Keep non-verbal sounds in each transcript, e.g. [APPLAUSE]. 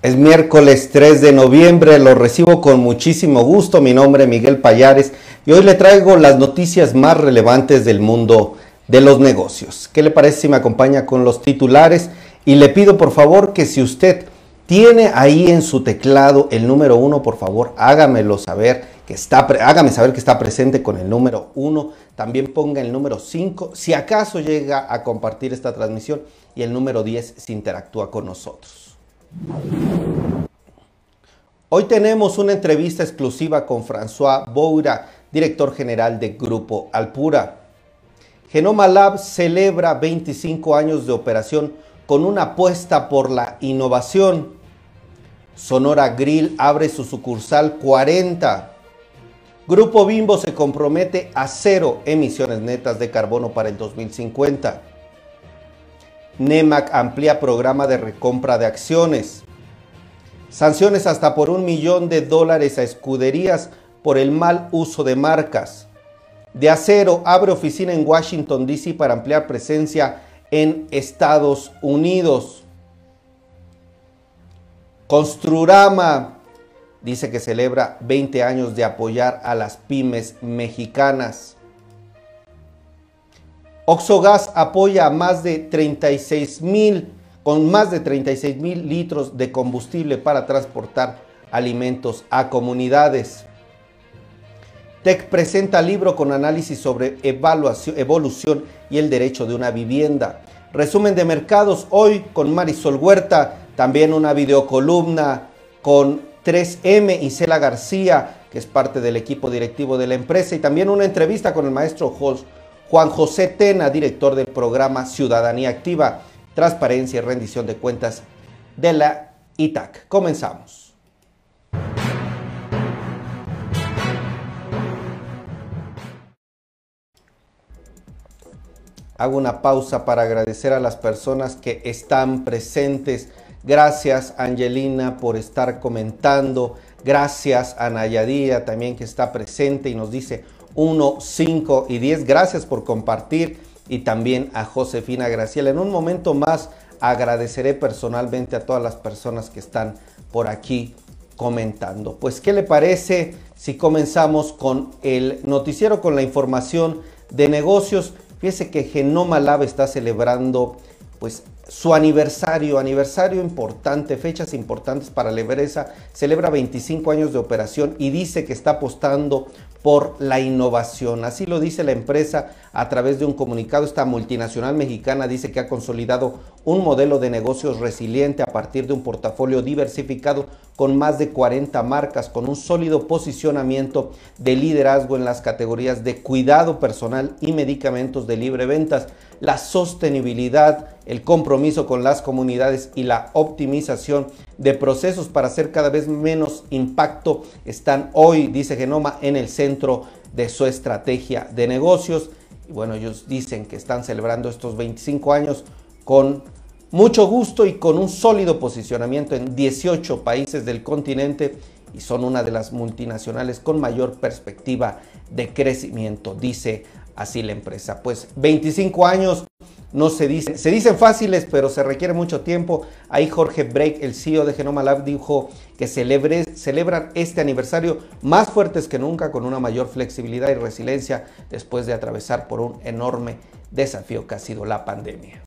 Es miércoles 3 de noviembre, lo recibo con muchísimo gusto. Mi nombre es Miguel Payares y hoy le traigo las noticias más relevantes del mundo de los negocios. ¿Qué le parece si me acompaña con los titulares? Y le pido por favor que si usted tiene ahí en su teclado el número uno, por favor hágamelo saber que está, hágame saber que está presente con el número uno. También ponga el número 5 si acaso llega a compartir esta transmisión y el número 10 si interactúa con nosotros. Hoy tenemos una entrevista exclusiva con François Boura, director general de Grupo Alpura. Genoma Lab celebra 25 años de operación con una apuesta por la innovación. Sonora Grill abre su sucursal 40. Grupo Bimbo se compromete a cero emisiones netas de carbono para el 2050. NEMAC amplía programa de recompra de acciones. Sanciones hasta por un millón de dólares a escuderías por el mal uso de marcas. De acero abre oficina en Washington, D.C. para ampliar presencia en Estados Unidos. Construrama dice que celebra 20 años de apoyar a las pymes mexicanas. Oxogas apoya a más de 36 mil, con más de 36 mil litros de combustible para transportar alimentos a comunidades. TEC presenta libro con análisis sobre evaluación, evolución y el derecho de una vivienda. Resumen de mercados hoy con Marisol Huerta, también una videocolumna con 3M y Cela García, que es parte del equipo directivo de la empresa, y también una entrevista con el maestro Jos Juan José Tena, director del programa Ciudadanía Activa, Transparencia y Rendición de Cuentas de la ITAC. Comenzamos. Hago una pausa para agradecer a las personas que están presentes. Gracias Angelina por estar comentando. Gracias a Nayadía también que está presente y nos dice 1, 5 y 10. Gracias por compartir y también a Josefina Graciela. En un momento más agradeceré personalmente a todas las personas que están por aquí comentando. Pues, ¿qué le parece si comenzamos con el noticiero, con la información de negocios? Fíjese que Genoma Lab está celebrando pues su aniversario, aniversario importante, fechas importantes para la empresa, celebra 25 años de operación y dice que está apostando por la innovación. Así lo dice la empresa a través de un comunicado. Esta multinacional mexicana dice que ha consolidado un modelo de negocios resiliente a partir de un portafolio diversificado con más de 40 marcas, con un sólido posicionamiento de liderazgo en las categorías de cuidado personal y medicamentos de libre ventas, la sostenibilidad, el compromiso con las comunidades y la optimización de procesos para hacer cada vez menos impacto están hoy, dice Genoma, en el centro de su estrategia de negocios. Y bueno, ellos dicen que están celebrando estos 25 años con mucho gusto y con un sólido posicionamiento en 18 países del continente y son una de las multinacionales con mayor perspectiva de crecimiento, dice así la empresa. Pues 25 años no se dicen, se dicen fáciles, pero se requiere mucho tiempo. Ahí Jorge Break, el CEO de Genoma Lab, dijo que celebre, celebran este aniversario más fuertes que nunca, con una mayor flexibilidad y resiliencia después de atravesar por un enorme desafío que ha sido la pandemia.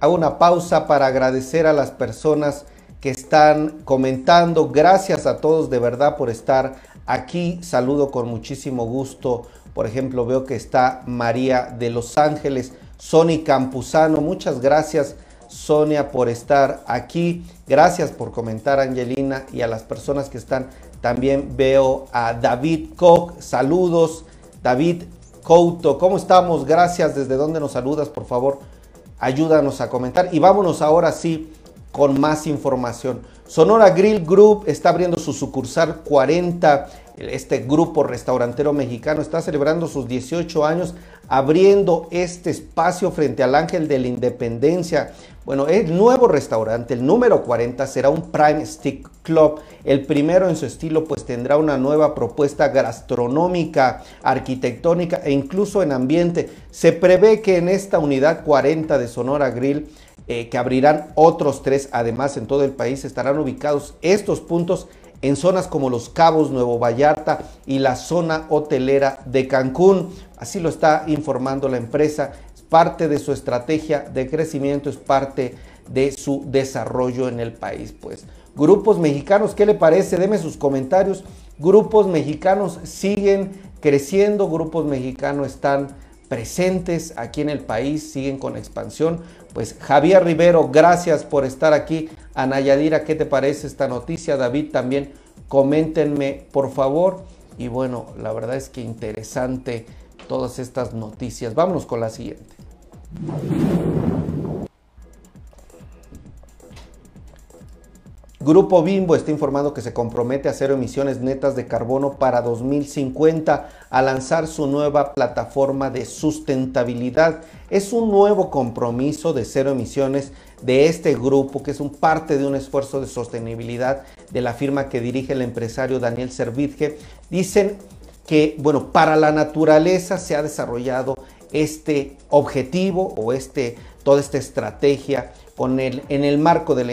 Hago una pausa para agradecer a las personas que están comentando. Gracias a todos de verdad por estar aquí. Saludo con muchísimo gusto por ejemplo, veo que está María de Los Ángeles, Sony Campuzano. Muchas gracias, Sonia, por estar aquí. Gracias por comentar, Angelina, y a las personas que están. También veo a David Koch. Saludos, David Couto. ¿Cómo estamos? Gracias. ¿Desde dónde nos saludas? Por favor, ayúdanos a comentar. Y vámonos ahora sí con más información. Sonora Grill Group está abriendo su sucursal 40 este grupo restaurantero mexicano está celebrando sus 18 años abriendo este espacio frente al Ángel de la Independencia. Bueno, el nuevo restaurante, el número 40, será un Prime Stick Club, el primero en su estilo, pues tendrá una nueva propuesta gastronómica, arquitectónica e incluso en ambiente. Se prevé que en esta unidad 40 de Sonora Grill eh, que abrirán otros tres además en todo el país. Estarán ubicados estos puntos en zonas como Los Cabos, Nuevo Vallarta y la zona hotelera de Cancún. Así lo está informando la empresa. Es parte de su estrategia de crecimiento, es parte de su desarrollo en el país. Pues grupos mexicanos, ¿qué le parece? Deme sus comentarios. Grupos mexicanos siguen creciendo, grupos mexicanos están presentes aquí en el país, siguen con expansión. Pues Javier Rivero, gracias por estar aquí. Ana Yadira, ¿qué te parece esta noticia? David también, coméntenme por favor. Y bueno, la verdad es que interesante todas estas noticias. Vámonos con la siguiente. Grupo Bimbo está informando que se compromete a cero emisiones netas de carbono para 2050 a lanzar su nueva plataforma de sustentabilidad. Es un nuevo compromiso de cero emisiones de este grupo, que es un parte de un esfuerzo de sostenibilidad de la firma que dirige el empresario Daniel Servitje. Dicen que, bueno, para la naturaleza se ha desarrollado este objetivo o este, toda esta estrategia en el marco de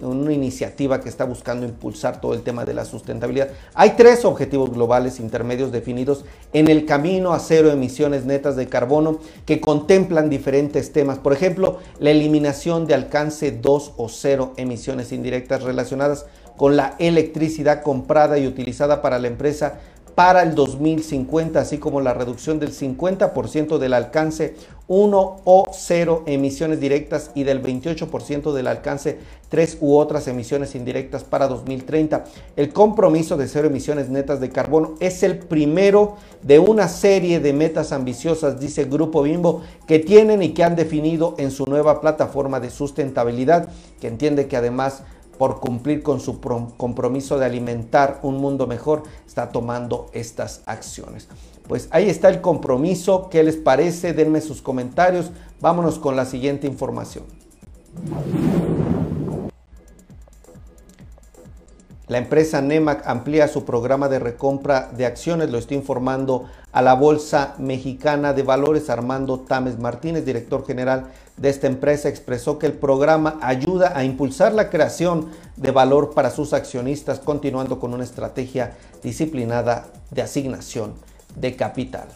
una iniciativa que está buscando impulsar todo el tema de la sustentabilidad. Hay tres objetivos globales intermedios definidos en el camino a cero emisiones netas de carbono que contemplan diferentes temas. Por ejemplo, la eliminación de alcance 2 o 0 emisiones indirectas relacionadas con la electricidad comprada y utilizada para la empresa para el 2050, así como la reducción del 50% del alcance 1 o 0 emisiones directas y del 28% del alcance 3 u otras emisiones indirectas para 2030. El compromiso de cero emisiones netas de carbono es el primero de una serie de metas ambiciosas, dice el Grupo Bimbo, que tienen y que han definido en su nueva plataforma de sustentabilidad, que entiende que además por cumplir con su compromiso de alimentar un mundo mejor, está tomando estas acciones. Pues ahí está el compromiso. ¿Qué les parece? Denme sus comentarios. Vámonos con la siguiente información. La empresa NEMAC amplía su programa de recompra de acciones, lo estoy informando a la Bolsa Mexicana de Valores. Armando Tames Martínez, director general de esta empresa, expresó que el programa ayuda a impulsar la creación de valor para sus accionistas, continuando con una estrategia disciplinada de asignación de capital.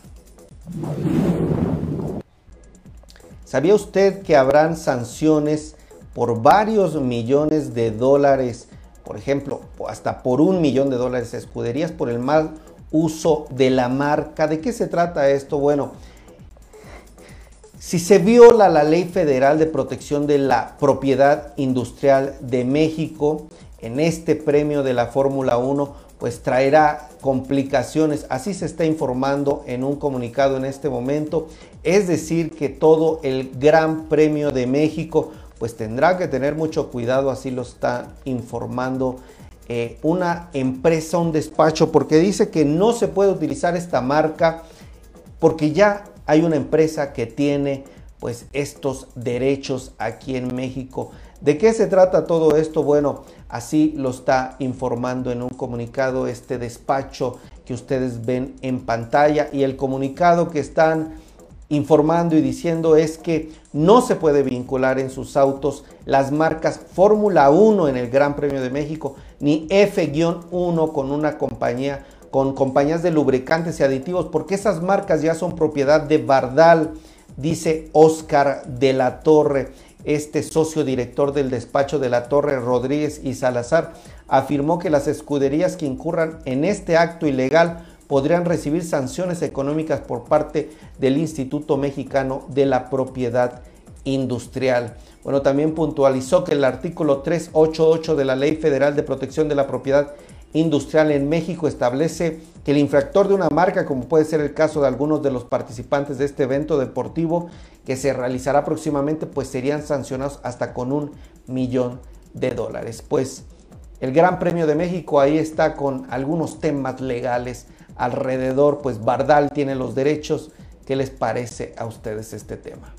¿Sabía usted que habrán sanciones por varios millones de dólares? Por ejemplo, hasta por un millón de dólares escuderías por el mal uso de la marca. ¿De qué se trata esto? Bueno, si se viola la Ley Federal de Protección de la Propiedad Industrial de México en este premio de la Fórmula 1, pues traerá complicaciones. Así se está informando en un comunicado en este momento. Es decir, que todo el Gran Premio de México, pues tendrá que tener mucho cuidado, así lo está informando eh, una empresa, un despacho, porque dice que no se puede utilizar esta marca porque ya hay una empresa que tiene pues estos derechos aquí en México. ¿De qué se trata todo esto? Bueno, así lo está informando en un comunicado este despacho que ustedes ven en pantalla y el comunicado que están informando y diciendo es que no se puede vincular en sus autos las marcas Fórmula 1 en el Gran Premio de México ni F-1 con una compañía con compañías de lubricantes y aditivos porque esas marcas ya son propiedad de Bardal dice Oscar de la Torre, este socio director del despacho de la Torre Rodríguez y Salazar, afirmó que las escuderías que incurran en este acto ilegal podrían recibir sanciones económicas por parte del Instituto Mexicano de la Propiedad Industrial. Bueno, también puntualizó que el artículo 388 de la Ley Federal de Protección de la Propiedad Industrial en México establece que el infractor de una marca, como puede ser el caso de algunos de los participantes de este evento deportivo que se realizará próximamente, pues serían sancionados hasta con un millón de dólares. Pues el Gran Premio de México ahí está con algunos temas legales alrededor, pues Bardal tiene los derechos. ¿Qué les parece a ustedes este tema?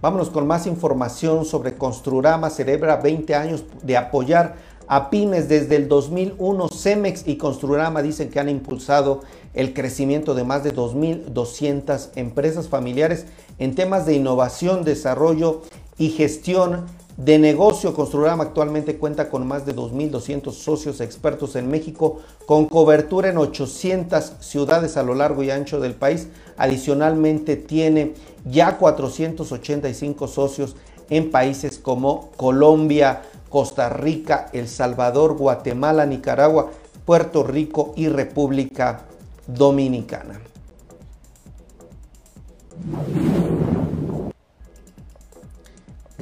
Vámonos con más información sobre Construrama. Celebra 20 años de apoyar a pymes desde el 2001. Cemex y Construrama dicen que han impulsado el crecimiento de más de 2.200 empresas familiares en temas de innovación, desarrollo y gestión de negocio. Construrama actualmente cuenta con más de 2.200 socios expertos en México, con cobertura en 800 ciudades a lo largo y ancho del país. Adicionalmente tiene ya 485 socios en países como Colombia, Costa Rica, El Salvador, Guatemala, Nicaragua, Puerto Rico y República Dominicana.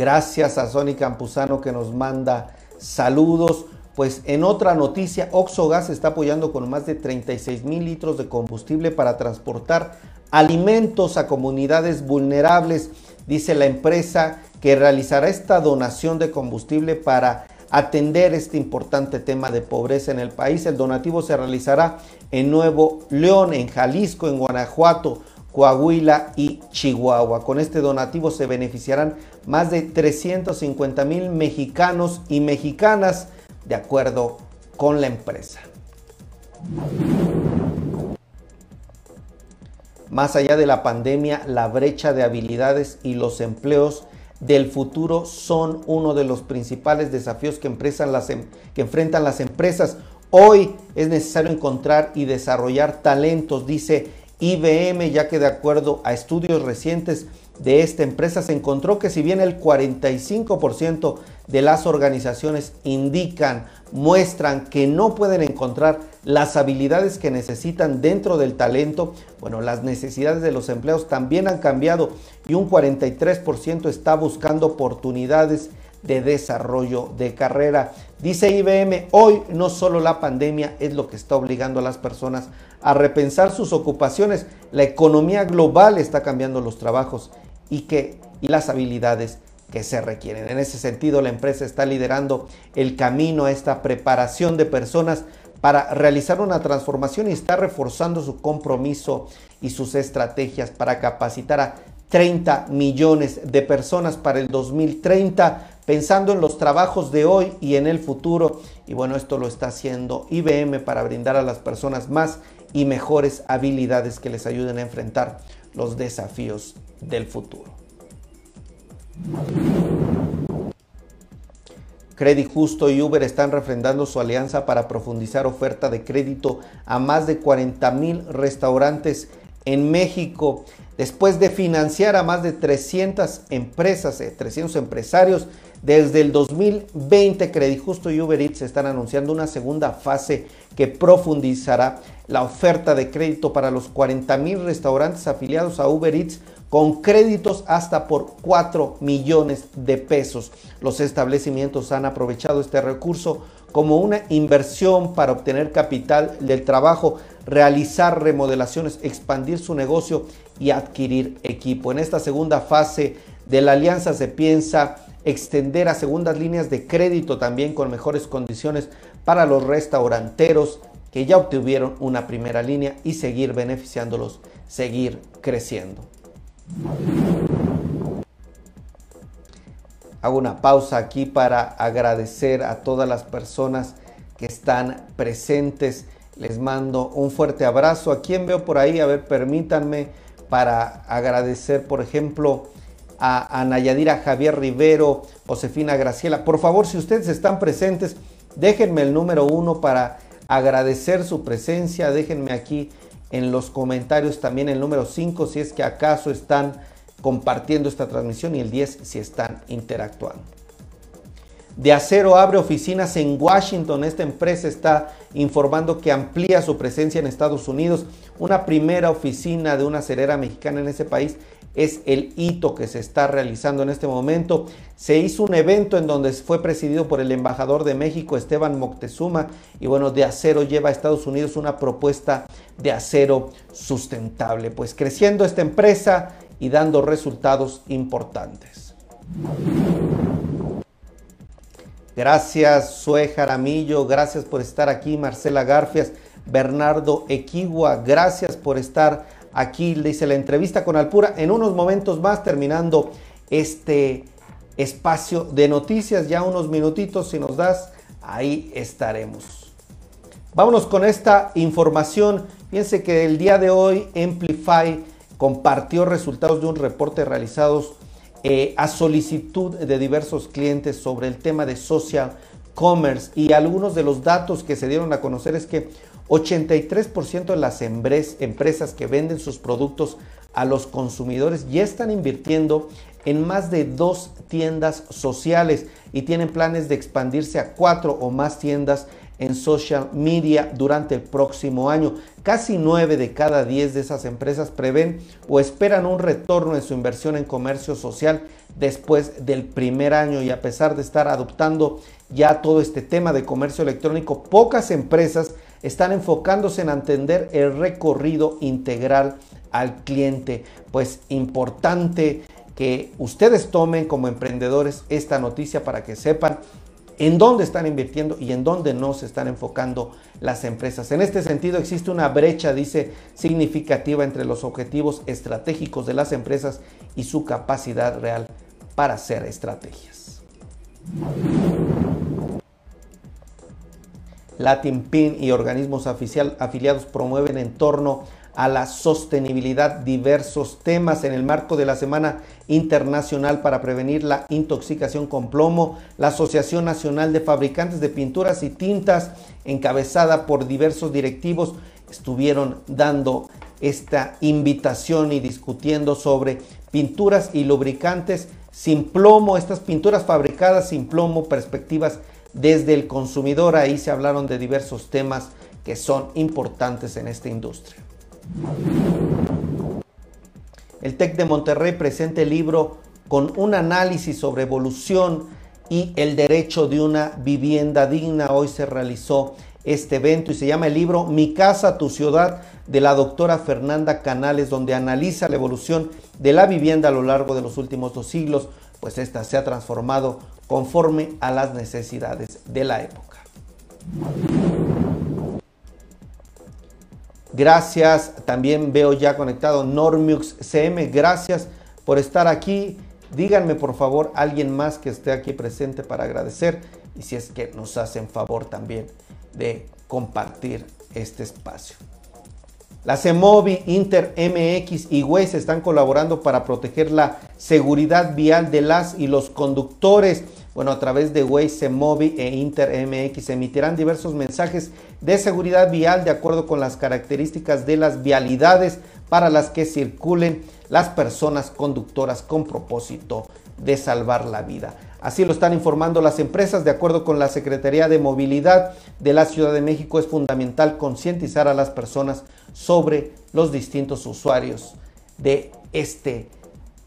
Gracias a Sony Campuzano que nos manda saludos. Pues en otra noticia, Oxogas está apoyando con más de 36 mil litros de combustible para transportar alimentos a comunidades vulnerables. Dice la empresa que realizará esta donación de combustible para atender este importante tema de pobreza en el país. El donativo se realizará en Nuevo León, en Jalisco, en Guanajuato, Coahuila y Chihuahua. Con este donativo se beneficiarán más de 350 mil mexicanos y mexicanas, de acuerdo con la empresa. Más allá de la pandemia, la brecha de habilidades y los empleos del futuro son uno de los principales desafíos que, em, que enfrentan las empresas. Hoy es necesario encontrar y desarrollar talentos, dice IBM, ya que de acuerdo a estudios recientes de esta empresa se encontró que si bien el 45% de las organizaciones indican, muestran que no pueden encontrar las habilidades que necesitan dentro del talento, bueno, las necesidades de los empleados también han cambiado y un 43% está buscando oportunidades de desarrollo de carrera. Dice IBM, hoy no solo la pandemia es lo que está obligando a las personas a repensar sus ocupaciones, la economía global está cambiando los trabajos y, que, y las habilidades que se requieren. En ese sentido, la empresa está liderando el camino a esta preparación de personas para realizar una transformación y está reforzando su compromiso y sus estrategias para capacitar a 30 millones de personas para el 2030, pensando en los trabajos de hoy y en el futuro. Y bueno, esto lo está haciendo IBM para brindar a las personas más y mejores habilidades que les ayuden a enfrentar los desafíos del futuro. Credit Justo y Uber están refrendando su alianza para profundizar oferta de crédito a más de 40 mil restaurantes en México después de financiar a más de 300 empresas, 300 eh, empresarios. Desde el 2020, Credit Justo y Uber Eats están anunciando una segunda fase que profundizará la oferta de crédito para los 40 mil restaurantes afiliados a Uber Eats con créditos hasta por 4 millones de pesos. Los establecimientos han aprovechado este recurso como una inversión para obtener capital del trabajo, realizar remodelaciones, expandir su negocio y adquirir equipo. En esta segunda fase de la alianza se piensa extender a segundas líneas de crédito también con mejores condiciones para los restauranteros que ya obtuvieron una primera línea y seguir beneficiándolos, seguir creciendo. Hago una pausa aquí para agradecer a todas las personas que están presentes. Les mando un fuerte abrazo. ¿A quién veo por ahí? A ver, permítanme para agradecer, por ejemplo, a, a Nayadira Javier Rivero, Josefina Graciela. Por favor, si ustedes están presentes, déjenme el número uno para agradecer su presencia. Déjenme aquí en los comentarios también el número 5 si es que acaso están compartiendo esta transmisión y el 10 si están interactuando. De Acero abre oficinas en Washington. Esta empresa está informando que amplía su presencia en Estados Unidos. Una primera oficina de una acerera mexicana en ese país es el hito que se está realizando en este momento. Se hizo un evento en donde fue presidido por el embajador de México, Esteban Moctezuma, y bueno, de acero lleva a Estados Unidos una propuesta de acero sustentable, pues creciendo esta empresa y dando resultados importantes. Gracias, Sue Jaramillo, gracias por estar aquí, Marcela Garfias, Bernardo Equigua, gracias por estar Aquí dice la entrevista con Alpura. En unos momentos más, terminando este espacio de noticias, ya unos minutitos, si nos das, ahí estaremos. Vámonos con esta información. Fíjense que el día de hoy Amplify compartió resultados de un reporte realizados eh, a solicitud de diversos clientes sobre el tema de social commerce y algunos de los datos que se dieron a conocer es que 83% de las empresas que venden sus productos a los consumidores ya están invirtiendo en más de dos tiendas sociales y tienen planes de expandirse a cuatro o más tiendas en social media durante el próximo año. Casi nueve de cada diez de esas empresas prevén o esperan un retorno en su inversión en comercio social después del primer año y a pesar de estar adoptando ya todo este tema de comercio electrónico, pocas empresas están enfocándose en entender el recorrido integral al cliente. Pues importante que ustedes tomen como emprendedores esta noticia para que sepan en dónde están invirtiendo y en dónde no se están enfocando las empresas. En este sentido existe una brecha, dice, significativa entre los objetivos estratégicos de las empresas y su capacidad real para hacer estrategias. Latin PIN y organismos afiliados promueven en torno a la sostenibilidad diversos temas en el marco de la Semana Internacional para Prevenir la Intoxicación con Plomo. La Asociación Nacional de Fabricantes de Pinturas y Tintas, encabezada por diversos directivos, estuvieron dando esta invitación y discutiendo sobre pinturas y lubricantes sin plomo, estas pinturas fabricadas sin plomo, perspectivas desde el consumidor. Ahí se hablaron de diversos temas que son importantes en esta industria. El TEC de Monterrey presenta el libro con un análisis sobre evolución y el derecho de una vivienda digna. Hoy se realizó este evento y se llama el libro Mi casa, tu ciudad de la doctora Fernanda Canales, donde analiza la evolución de la vivienda a lo largo de los últimos dos siglos, pues esta se ha transformado conforme a las necesidades de la época. Gracias, también veo ya conectado Normux CM, gracias por estar aquí. Díganme por favor alguien más que esté aquí presente para agradecer y si es que nos hacen favor también de compartir este espacio. La CEMOVI, Inter MX y Waze están colaborando para proteger la seguridad vial de las y los conductores. Bueno, a través de Waze, Mobi e Inter MX emitirán diversos mensajes de seguridad vial de acuerdo con las características de las vialidades para las que circulen las personas conductoras con propósito de salvar la vida. Así lo están informando las empresas. De acuerdo con la Secretaría de Movilidad de la Ciudad de México, es fundamental concientizar a las personas sobre los distintos usuarios de este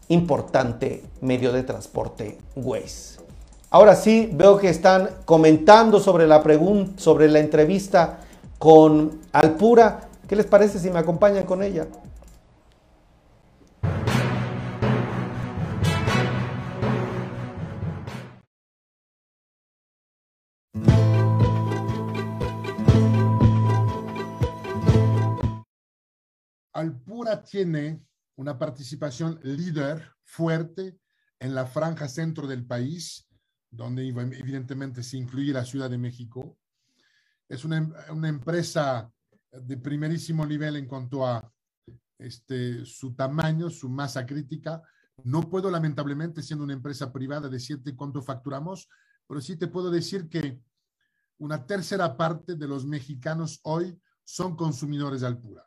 importante medio de transporte Waze. Ahora sí, veo que están comentando sobre la pregunta, sobre la entrevista con Alpura. ¿Qué les parece si me acompañan con ella? Alpura tiene una participación líder fuerte en la franja centro del país donde evidentemente se incluye la Ciudad de México. Es una, una empresa de primerísimo nivel en cuanto a este, su tamaño, su masa crítica. No puedo, lamentablemente, siendo una empresa privada, decirte cuánto facturamos, pero sí te puedo decir que una tercera parte de los mexicanos hoy son consumidores de Alpura.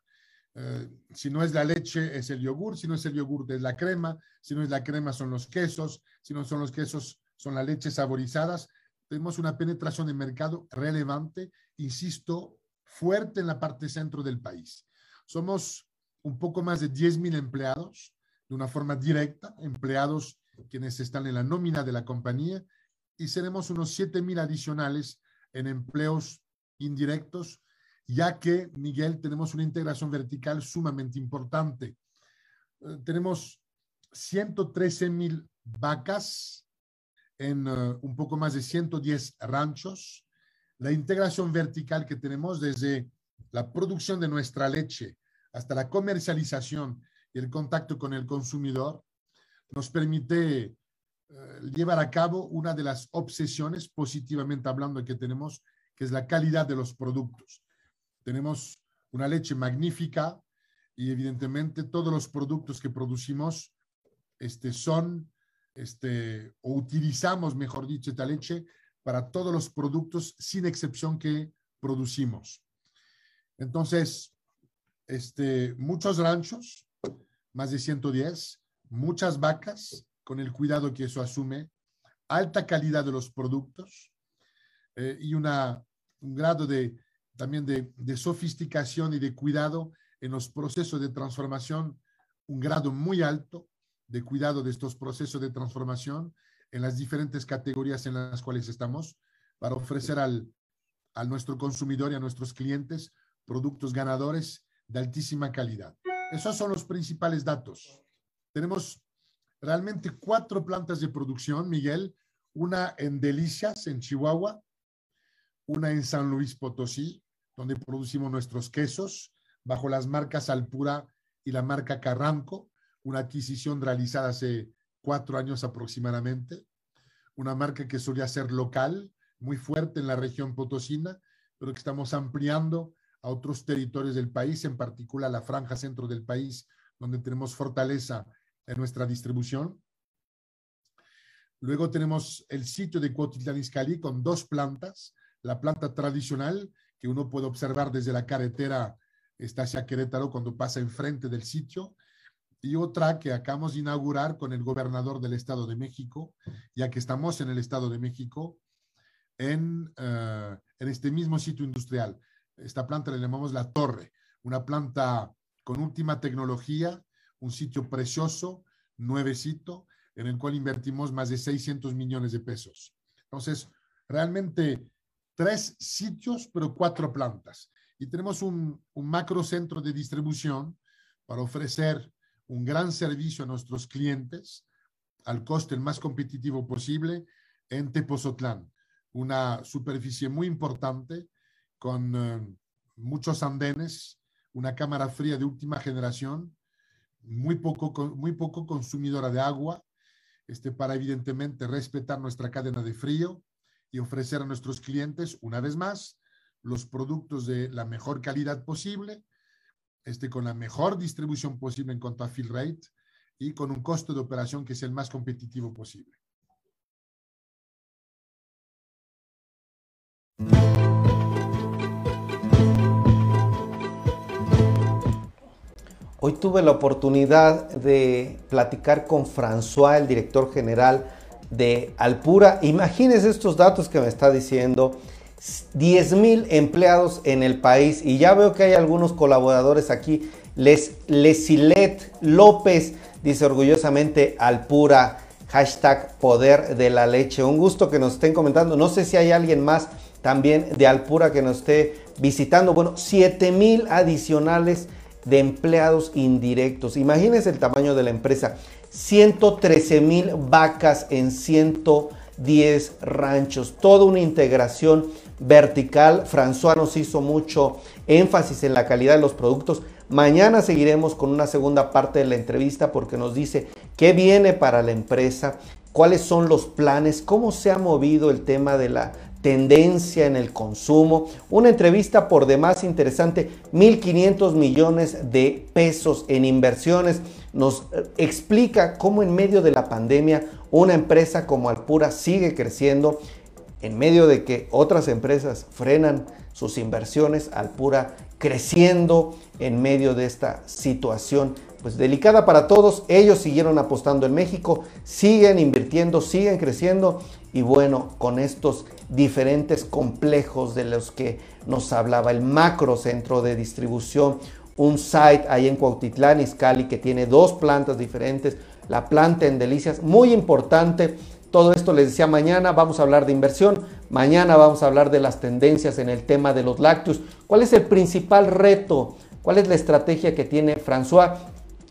Eh, si no es la leche, es el yogur, si no es el yogur, es la crema, si no es la crema, son los quesos, si no son los quesos, son las leches saborizadas. Tenemos una penetración de mercado relevante, insisto, fuerte en la parte centro del país. Somos un poco más de 10 mil empleados de una forma directa, empleados quienes están en la nómina de la compañía, y seremos unos 7 mil adicionales en empleos indirectos, ya que, Miguel, tenemos una integración vertical sumamente importante. Eh, tenemos 113 mil vacas en eh, un poco más de 110 ranchos. La integración vertical que tenemos desde la producción de nuestra leche hasta la comercialización y el contacto con el consumidor nos permite eh, llevar a cabo una de las obsesiones, positivamente hablando, que tenemos, que es la calidad de los productos. Tenemos una leche magnífica y evidentemente todos los productos que producimos este, son, este, o utilizamos, mejor dicho, esta leche para todos los productos sin excepción que producimos. Entonces, este, muchos ranchos, más de 110, muchas vacas, con el cuidado que eso asume, alta calidad de los productos eh, y una, un grado de, también de, de sofisticación y de cuidado en los procesos de transformación, un grado muy alto de cuidado de estos procesos de transformación en las diferentes categorías en las cuales estamos para ofrecer al, a nuestro consumidor y a nuestros clientes productos ganadores de altísima calidad. Esos son los principales datos. Tenemos realmente cuatro plantas de producción, Miguel, una en Delicias, en Chihuahua, una en San Luis Potosí, donde producimos nuestros quesos bajo las marcas Alpura y la marca Carranco, una adquisición realizada hace cuatro años aproximadamente, una marca que solía ser local, muy fuerte en la región potosina, pero que estamos ampliando a otros territorios del país, en particular la franja centro del país, donde tenemos fortaleza en nuestra distribución. Luego tenemos el sitio de Cuautitlán Izcalli con dos plantas, la planta tradicional que uno puede observar desde la carretera está hacia Querétaro cuando pasa enfrente del sitio, y otra que acabamos de inaugurar con el gobernador del Estado de México, ya que estamos en el Estado de México, en, uh, en este mismo sitio industrial. Esta planta le llamamos La Torre, una planta con última tecnología, un sitio precioso, nuevecito, en el cual invertimos más de 600 millones de pesos. Entonces, realmente tres sitios, pero cuatro plantas. Y tenemos un macro centro de distribución para ofrecer un gran servicio a nuestros clientes al coste el más competitivo posible en Tepozotlán. Una superficie muy importante con uh, muchos andenes, una cámara fría de última generación, muy poco, muy poco consumidora de agua, este, para evidentemente respetar nuestra cadena de frío y ofrecer a nuestros clientes, una vez más, los productos de la mejor calidad posible, este, con la mejor distribución posible en cuanto a fill rate y con un costo de operación que sea el más competitivo posible. Hoy tuve la oportunidad de platicar con François, el director general de Alpura. Imagínense estos datos que me está diciendo. 10 mil empleados en el país y ya veo que hay algunos colaboradores aquí. Les, Lesilet López dice orgullosamente Alpura, hashtag poder de la leche. Un gusto que nos estén comentando. No sé si hay alguien más también de Alpura que nos esté visitando. Bueno, 7 mil adicionales de empleados indirectos. Imagínense el tamaño de la empresa. 113 mil vacas en 110 ranchos. Toda una integración vertical. François nos hizo mucho énfasis en la calidad de los productos. Mañana seguiremos con una segunda parte de la entrevista porque nos dice qué viene para la empresa, cuáles son los planes, cómo se ha movido el tema de la tendencia en el consumo. Una entrevista por demás interesante, 1.500 millones de pesos en inversiones. Nos eh, explica cómo en medio de la pandemia una empresa como Alpura sigue creciendo, en medio de que otras empresas frenan sus inversiones, Alpura creciendo en medio de esta situación pues delicada para todos. Ellos siguieron apostando en México, siguen invirtiendo, siguen creciendo y bueno, con estos diferentes complejos de los que nos hablaba el macro centro de distribución, un site ahí en Cuautitlán, Izcalli, que tiene dos plantas diferentes, la planta en Delicias, muy importante. Todo esto les decía mañana, vamos a hablar de inversión, mañana vamos a hablar de las tendencias en el tema de los lácteos. ¿Cuál es el principal reto? ¿Cuál es la estrategia que tiene François?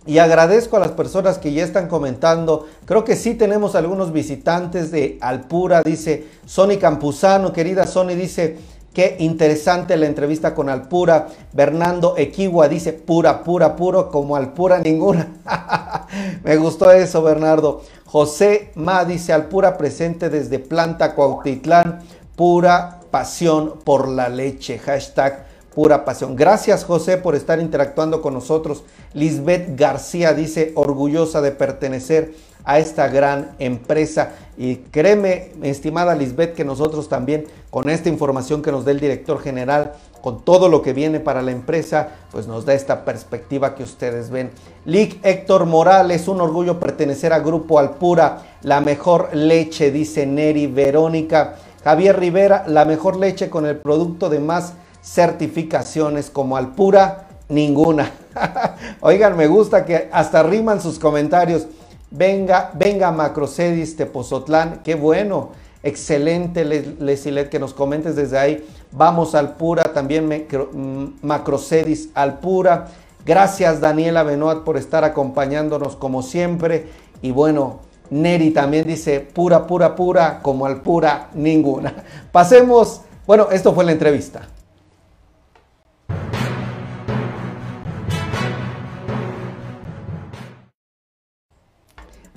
Y agradezco a las personas que ya están comentando. Creo que sí tenemos algunos visitantes de Alpura, dice Sony Campuzano, querida Sony, dice, qué interesante la entrevista con Alpura. Bernardo Equigua dice, pura, pura, puro, como Alpura ninguna. [LAUGHS] Me gustó eso, Bernardo. José Ma dice al pura presente desde Planta Cuautitlán, pura pasión por la leche. Hashtag pura pasión. Gracias José por estar interactuando con nosotros. Lisbeth García dice orgullosa de pertenecer a esta gran empresa. Y créeme, estimada Lisbeth, que nosotros también con esta información que nos da el director general, con todo lo que viene para la empresa, pues nos da esta perspectiva que ustedes ven. Lick Héctor Morales, un orgullo pertenecer a Grupo Alpura, la mejor leche, dice Neri Verónica. Javier Rivera, la mejor leche con el producto de más certificaciones como Alpura, ninguna. [LAUGHS] Oigan, me gusta que hasta riman sus comentarios. Venga, venga Macrocedis Tepozotlán, qué bueno. Excelente, Lesilet, que nos comentes desde ahí. Vamos al Pura, también mm, Macrocedis al Pura. Gracias Daniela Benoit por estar acompañándonos como siempre. Y bueno, Neri también dice pura, pura, pura, como al pura, ninguna. [LAUGHS] Pasemos, bueno, esto fue la entrevista.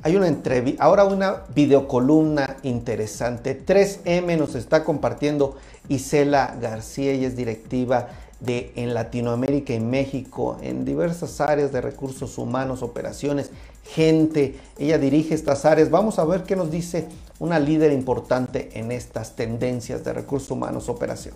Hay una entrevista, ahora una videocolumna interesante. 3M nos está compartiendo Isela García, ella es directiva de en Latinoamérica y México, en diversas áreas de recursos humanos, operaciones, gente. Ella dirige estas áreas. Vamos a ver qué nos dice una líder importante en estas tendencias de recursos humanos, operación.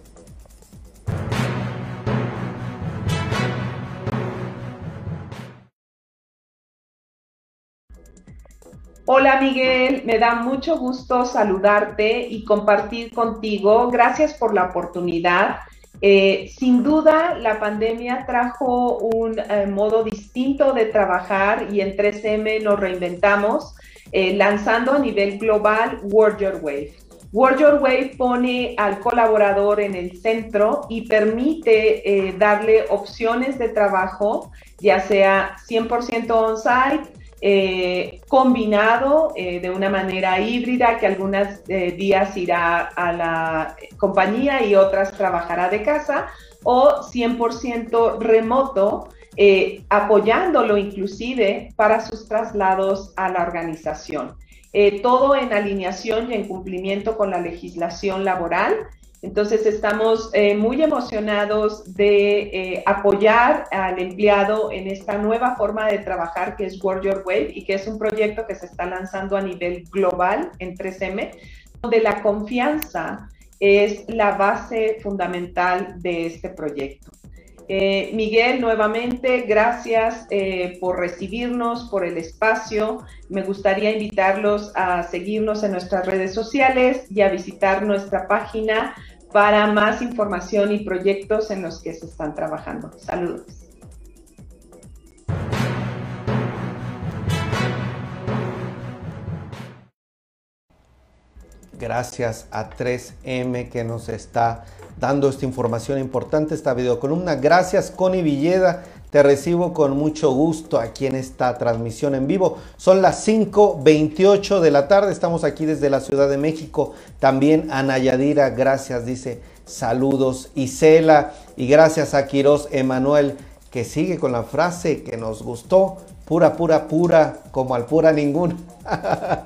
Hola Miguel, me da mucho gusto saludarte y compartir contigo. Gracias por la oportunidad. Eh, sin duda, la pandemia trajo un eh, modo distinto de trabajar y en 3M nos reinventamos eh, lanzando a nivel global Word Your Wave. Word Your Wave pone al colaborador en el centro y permite darle opciones de trabajo, ya sea 100% on-site, eh, combinado eh, de una manera híbrida, que algunos eh, días irá a la compañía y otras trabajará de casa, o 100% remoto, apoyándolo inclusive para sus traslados a la organización. todo en alineación y en cumplimiento con la legislación laboral entonces estamos eh, muy emocionados de eh, apoyar al empleado en esta nueva forma de trabajar que es World Your Wave y que es un proyecto que se está lanzando a nivel global en 3M, donde la confianza es la base fundamental de este proyecto. Eh, Miguel, nuevamente, gracias por recibirnos, por el espacio. Me gustaría invitarlos a seguirnos en nuestras redes sociales y a visitar nuestra página para más información y proyectos en los que se están trabajando. Saludos. Gracias a 3M que nos está dando esta información importante, esta videocolumna. Gracias Connie Villeda te recibo con mucho gusto aquí en esta transmisión en vivo. Son las 5.28 de la tarde. Estamos aquí desde la Ciudad de México. También a Nayadira, gracias, dice saludos. Isela y gracias a Quiroz Emanuel que sigue con la frase que nos gustó. Pura, pura, pura, como al pura ninguna. [LAUGHS]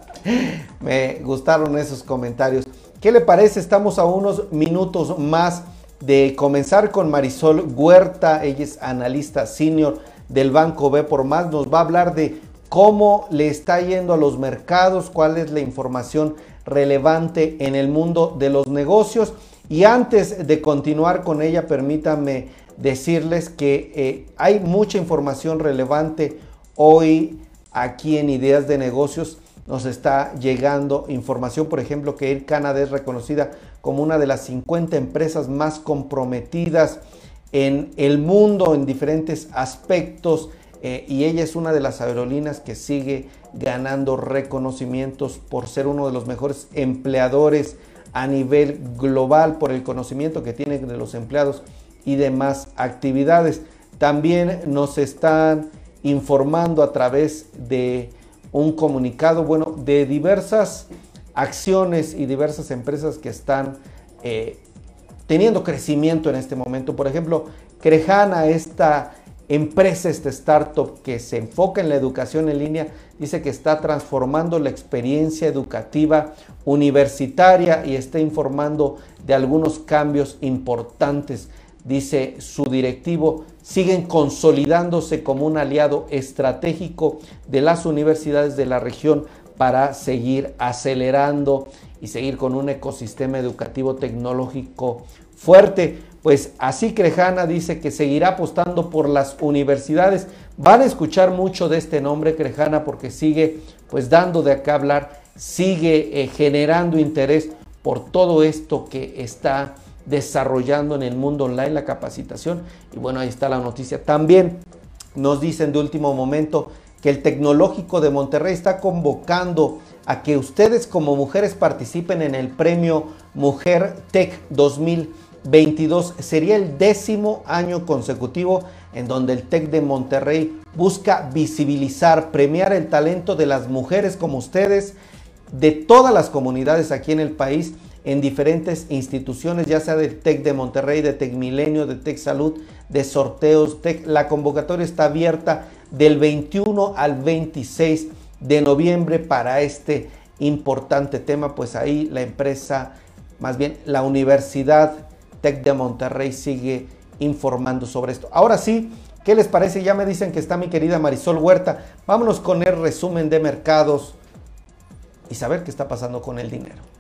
Me gustaron esos comentarios. ¿Qué le parece? Estamos a unos minutos más de comenzar con Marisol Huerta, ella es analista senior del Banco B por más, nos va a hablar de cómo le está yendo a los mercados, cuál es la información relevante en el mundo de los negocios. Y antes de continuar con ella, permítanme decirles que eh, hay mucha información relevante hoy aquí en Ideas de Negocios. Nos está llegando información, por ejemplo, que Air Canada es reconocida como una de las 50 empresas más comprometidas en el mundo en diferentes aspectos eh, y ella es una de las aerolíneas que sigue ganando reconocimientos por ser uno de los mejores empleadores a nivel global por el conocimiento que tiene de los empleados y demás actividades. También nos están informando a través de un comunicado, bueno, de diversas acciones y diversas empresas que están eh, teniendo crecimiento en este momento. Por ejemplo, Crejana, esta empresa, esta startup que se enfoca en la educación en línea, dice que está transformando la experiencia educativa universitaria y está informando de algunos cambios importantes. Dice su directivo, siguen consolidándose como un aliado estratégico de las universidades de la región para seguir acelerando y seguir con un ecosistema educativo tecnológico fuerte. Pues así Crejana dice que seguirá apostando por las universidades. Van a escuchar mucho de este nombre Crejana porque sigue pues dando de acá hablar, sigue eh, generando interés por todo esto que está desarrollando en el mundo online la capacitación. Y bueno, ahí está la noticia. También nos dicen de último momento que el Tecnológico de Monterrey está convocando a que ustedes como mujeres participen en el premio Mujer Tech 2022. Sería el décimo año consecutivo en donde el TEC de Monterrey busca visibilizar, premiar el talento de las mujeres como ustedes, de todas las comunidades aquí en el país, en diferentes instituciones, ya sea del TEC de Monterrey, de TEC Milenio, de TEC Salud, de sorteos. TEC. La convocatoria está abierta del 21 al 26 de noviembre para este importante tema, pues ahí la empresa, más bien la Universidad TEC de Monterrey sigue informando sobre esto. Ahora sí, ¿qué les parece? Ya me dicen que está mi querida Marisol Huerta. Vámonos con el resumen de mercados y saber qué está pasando con el dinero.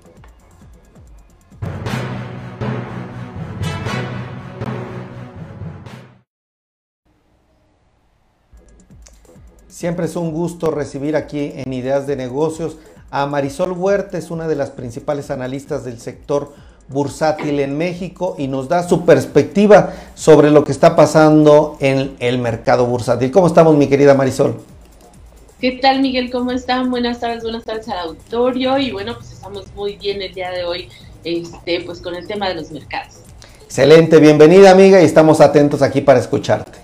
Siempre es un gusto recibir aquí en Ideas de Negocios a Marisol Huerta, es una de las principales analistas del sector bursátil en México y nos da su perspectiva sobre lo que está pasando en el mercado bursátil. ¿Cómo estamos, mi querida Marisol? ¿Qué tal, Miguel? ¿Cómo están? Buenas tardes, buenas tardes al auditorio y bueno, pues estamos muy bien el día de hoy, este, pues con el tema de los mercados. Excelente, bienvenida amiga y estamos atentos aquí para escucharte.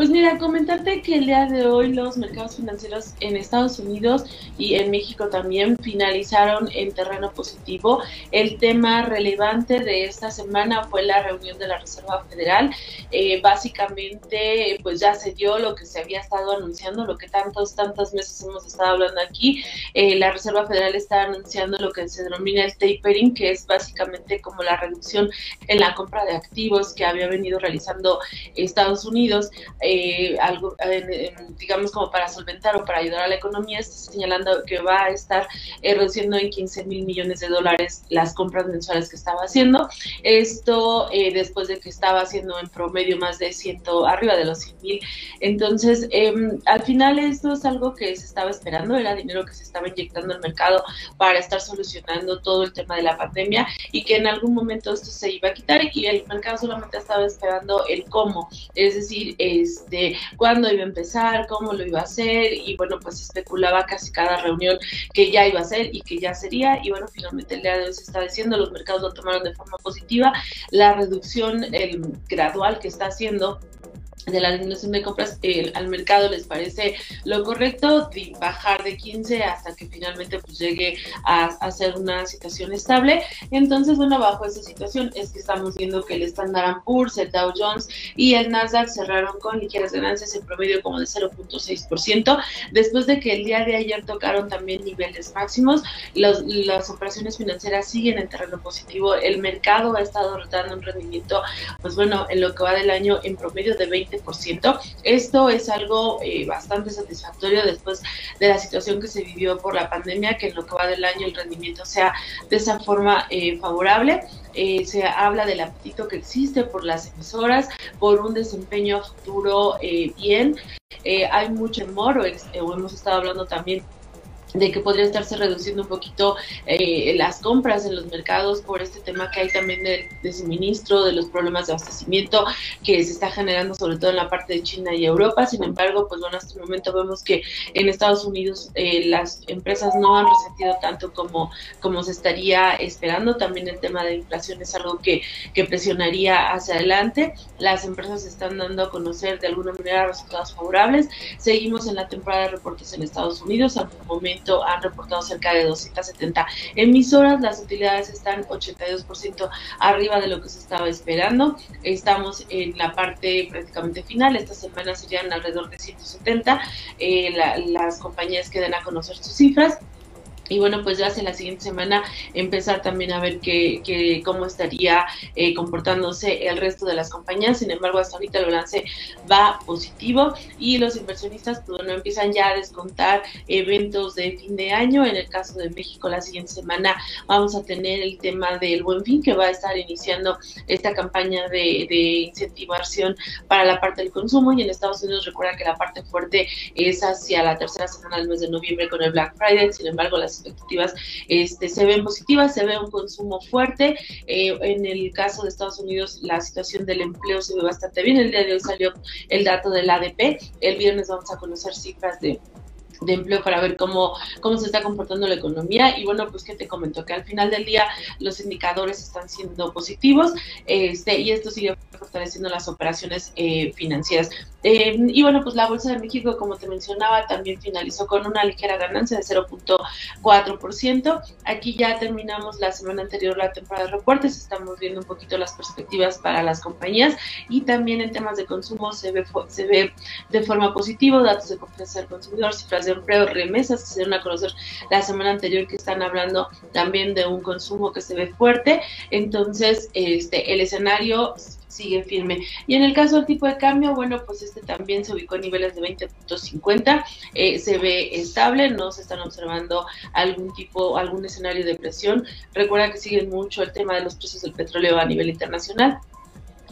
Pues mira, comentarte que el día de hoy los mercados financieros en Estados Unidos y en México también finalizaron en terreno positivo. El tema relevante de esta semana fue la reunión de la Reserva Federal. Eh, básicamente, pues ya se dio lo que se había estado anunciando, lo que tantos, tantas meses hemos estado hablando aquí. Eh, la Reserva Federal está anunciando lo que se denomina el tapering, que es básicamente como la reducción en la compra de activos que había venido realizando Estados Unidos. Algo, digamos, como para solventar o para ayudar a la economía, está señalando que va a estar eh, reduciendo en 15 mil millones de dólares las compras mensuales que estaba haciendo. Esto eh, después de que estaba haciendo en promedio más de 100, arriba de los 100 mil. Entonces, em, al final esto es algo que se estaba esperando, era dinero que se estaba inyectando al mercado para estar solucionando todo el tema de la pandemia y que en algún momento esto se iba a quitar y el mercado solamente estaba esperando el cómo, es decir, es de cuándo iba a empezar, cómo lo iba a hacer y bueno, pues especulaba casi cada reunión que ya iba a ser y que ya sería y bueno, finalmente el día de hoy se está diciendo, los mercados lo tomaron de forma positiva, la reducción el gradual que está haciendo de la disminución de compras al mercado les parece lo correcto, bajar de 15 hasta que finalmente pues llegue a, a, ser una situación estable. Entonces, bueno, bajo esa situación es que estamos viendo que el Standard Poor's, el Dow Jones y el Nasdaq cerraron con ligeras ganancias en promedio como de 0.6%, después de que el día de ayer tocaron también niveles máximos. Las operaciones financieras siguen en terreno positivo, el mercado ha estado rotando un rendimiento, pues bueno, en lo que va del año en promedio de 20 esto es algo eh, bastante satisfactorio después de la situación que se vivió por la pandemia, que en lo que va del año el rendimiento sea de esa forma eh, favorable. Eh, se habla del apetito que existe por las emisoras, por un desempeño futuro bien. hay mucho temor, o hemos estado hablando también de que podría estarse reduciendo un poquito eh, las compras en los mercados por este tema que hay también de, suministro, de los problemas de abastecimiento que se está generando sobre todo en la parte de China y Europa. Sin embargo, pues bueno, hasta el momento vemos que en Estados Unidos eh, las empresas no han resentido tanto como, como se estaría esperando. También el tema de inflación es algo que, que presionaría hacia adelante. Las empresas están dando a conocer de alguna manera resultados favorables. Seguimos en la temporada de reportes en Estados Unidos. Al momento han reportado cerca de 270 emisoras, las utilidades están 82% arriba de lo que se estaba esperando, estamos en la parte prácticamente final, esta semana serían alrededor de 170, eh, las compañías que den a conocer sus cifras y bueno, pues ya hacia la siguiente semana empezar también a ver que, cómo estaría eh, comportándose el resto de las compañías. Sin embargo, hasta ahorita el balance va positivo y los inversionistas pues empiezan ya a descontar eventos de fin de año. En el caso de México, la siguiente semana vamos a tener el tema del Buen Fin, que va a estar iniciando esta campaña de, de incentivación para la parte del consumo. Y en Estados Unidos, recuerda que la parte fuerte es hacia la tercera semana del mes de noviembre con el Black Friday. Sin embargo, las expectativas este, se ven positivas, se ve un consumo fuerte. Eh, en el caso de Estados Unidos, la situación del empleo se ve bastante bien. El día de hoy salió el dato del ADP. El viernes vamos a conocer cifras de de empleo para ver cómo, cómo se está comportando la economía. Y bueno, pues que te comento que al final del día los indicadores están siendo positivos este, y esto sigue fortaleciendo las operaciones eh, financieras. Eh, y bueno, pues la Bolsa de México, como te mencionaba, también finalizó con una ligera ganancia de 0.4%. Aquí ya terminamos la semana anterior la temporada de reportes, estamos viendo un poquito las perspectivas para las compañías y también en temas de consumo se ve, se ve de forma positiva, datos de confianza del consumidor, cifras de empleo, remesas se dieron a conocer la semana anterior que están hablando también de un consumo que se ve fuerte. Entonces, este, el escenario sigue firme. Y en el caso del tipo de cambio, bueno, pues este también se ubicó en niveles de 20.50, eh, se ve estable, no se están observando algún tipo, algún escenario de presión. Recuerda que sigue mucho el tema de los precios del petróleo a nivel internacional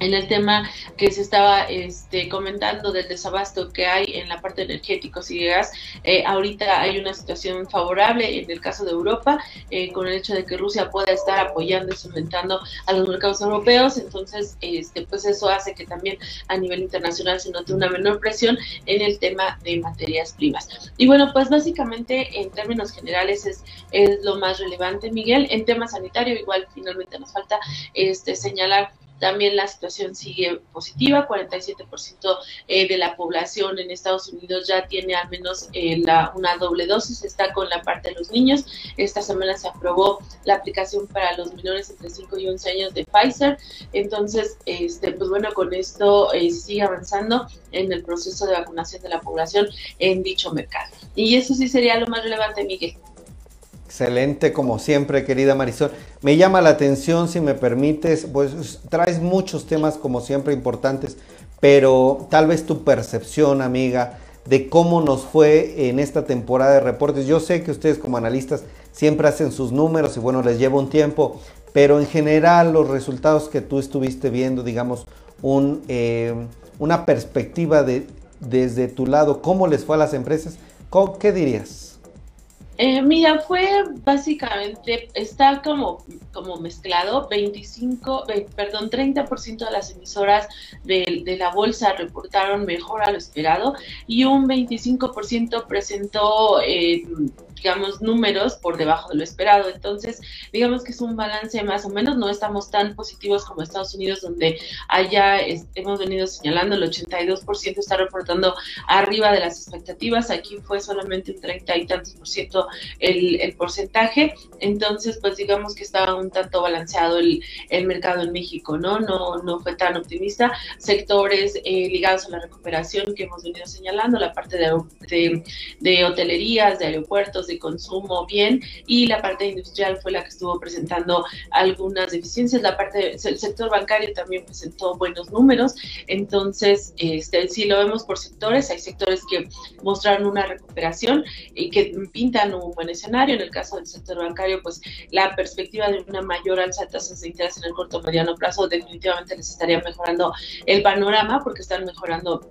en el tema que se estaba este, comentando del desabasto que hay en la parte de energéticos y gas, eh, ahorita hay una situación favorable en el caso de Europa, eh, con el hecho de que Rusia pueda estar apoyando y sumentando a los mercados europeos, entonces este, pues eso hace que también a nivel internacional se note una menor presión en el tema de materias primas. Y bueno, pues básicamente en términos generales es, es lo más relevante, Miguel. En tema sanitario igual finalmente nos falta este, señalar también la situación sigue positiva, 47% eh, de la población en Estados Unidos ya tiene al menos eh, una doble dosis, está con la parte de los niños. Esta semana se aprobó la aplicación para los menores entre 5 y 11 años de Pfizer. Entonces, este, pues bueno, con esto eh, sigue avanzando en el proceso de vacunación de la población en dicho mercado. Y eso sí sería lo más relevante, Miguel. Excelente, como siempre, querida Marisol. Me llama la atención, si me permites, pues traes muchos temas, como siempre, importantes, pero tal vez tu percepción, amiga, de cómo nos fue en esta temporada de reportes. Yo sé que ustedes como analistas siempre hacen sus números y bueno, les lleva un tiempo, pero en general los resultados que tú estuviste viendo, digamos, eh, una perspectiva de, desde tu lado, ¿cómo les fue a las empresas? ¿Qué dirías? Eh, mira, fue básicamente, está como, como mezclado, 25, perdón, 30% de las emisoras de, de, la bolsa reportaron mejor a lo esperado y un 25% presentó eh, digamos, números por debajo de lo esperado. Entonces, digamos que es un balance más o menos, no estamos tan positivos como Estados Unidos, donde allá hemos venido señalando, el 82% está reportando arriba de las expectativas, aquí fue solamente un 30 y tantos por ciento el, el porcentaje, entonces, pues digamos que estaba un tanto balanceado el, el mercado en México, ¿no? No, no fue tan optimista. Sectores eh, ligados a la recuperación que hemos venido señalando, la parte de, de, de hotelerías, de aeropuertos, de consumo bien y la parte industrial fue la que estuvo presentando algunas deficiencias. La parte del sector bancario también presentó buenos números. Entonces, este, si lo vemos por sectores, hay sectores que mostraron una recuperación y que pintan un buen escenario. En el caso del sector bancario, pues la perspectiva de una mayor alza de tasas de interés en el corto mediano plazo definitivamente les estaría mejorando el panorama porque están mejorando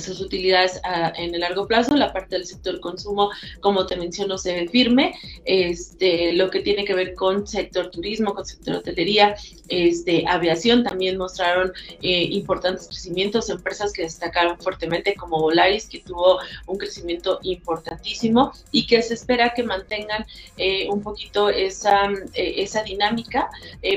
sus utilidades ah, en el largo plazo. La parte del sector consumo, como te menciono, se ve firme. Este, lo que tiene que ver con sector turismo, con sector hotelería, este, aviación, también mostraron eh, importantes crecimientos. Empresas que destacaron fuertemente, como Volaris, que tuvo un crecimiento importantísimo y que se espera que mantengan eh, un poquito esa, eh, esa dinámica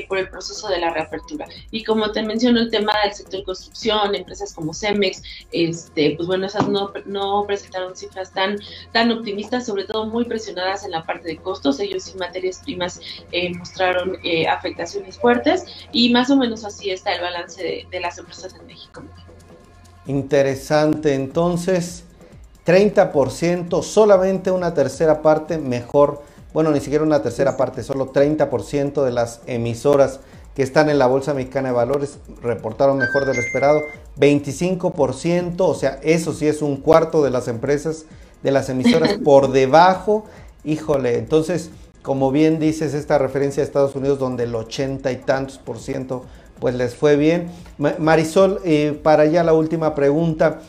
por el proceso de la reapertura. Y como te menciono, el tema del sector construcción, empresas como Cemex, este, este, pues bueno, esas no, no presentaron cifras tan, tan optimistas, sobre todo muy presionadas en la parte de costos. Ellos sin materias primas eh, mostraron eh, afectaciones fuertes y más o menos así está el balance de, de las empresas en México. Interesante, entonces 30%, solamente una tercera parte mejor, bueno, ni siquiera una tercera parte, solo 30% de las emisoras que están en la Bolsa Mexicana de Valores reportaron mejor de lo esperado, 25%, o sea, eso sí es un cuarto de las empresas, de las emisoras [LAUGHS] por debajo, híjole, entonces, como bien dices, esta referencia a Estados Unidos donde el 80 y tantos por ciento pues les fue bien. Marisol, eh, para ya la última pregunta,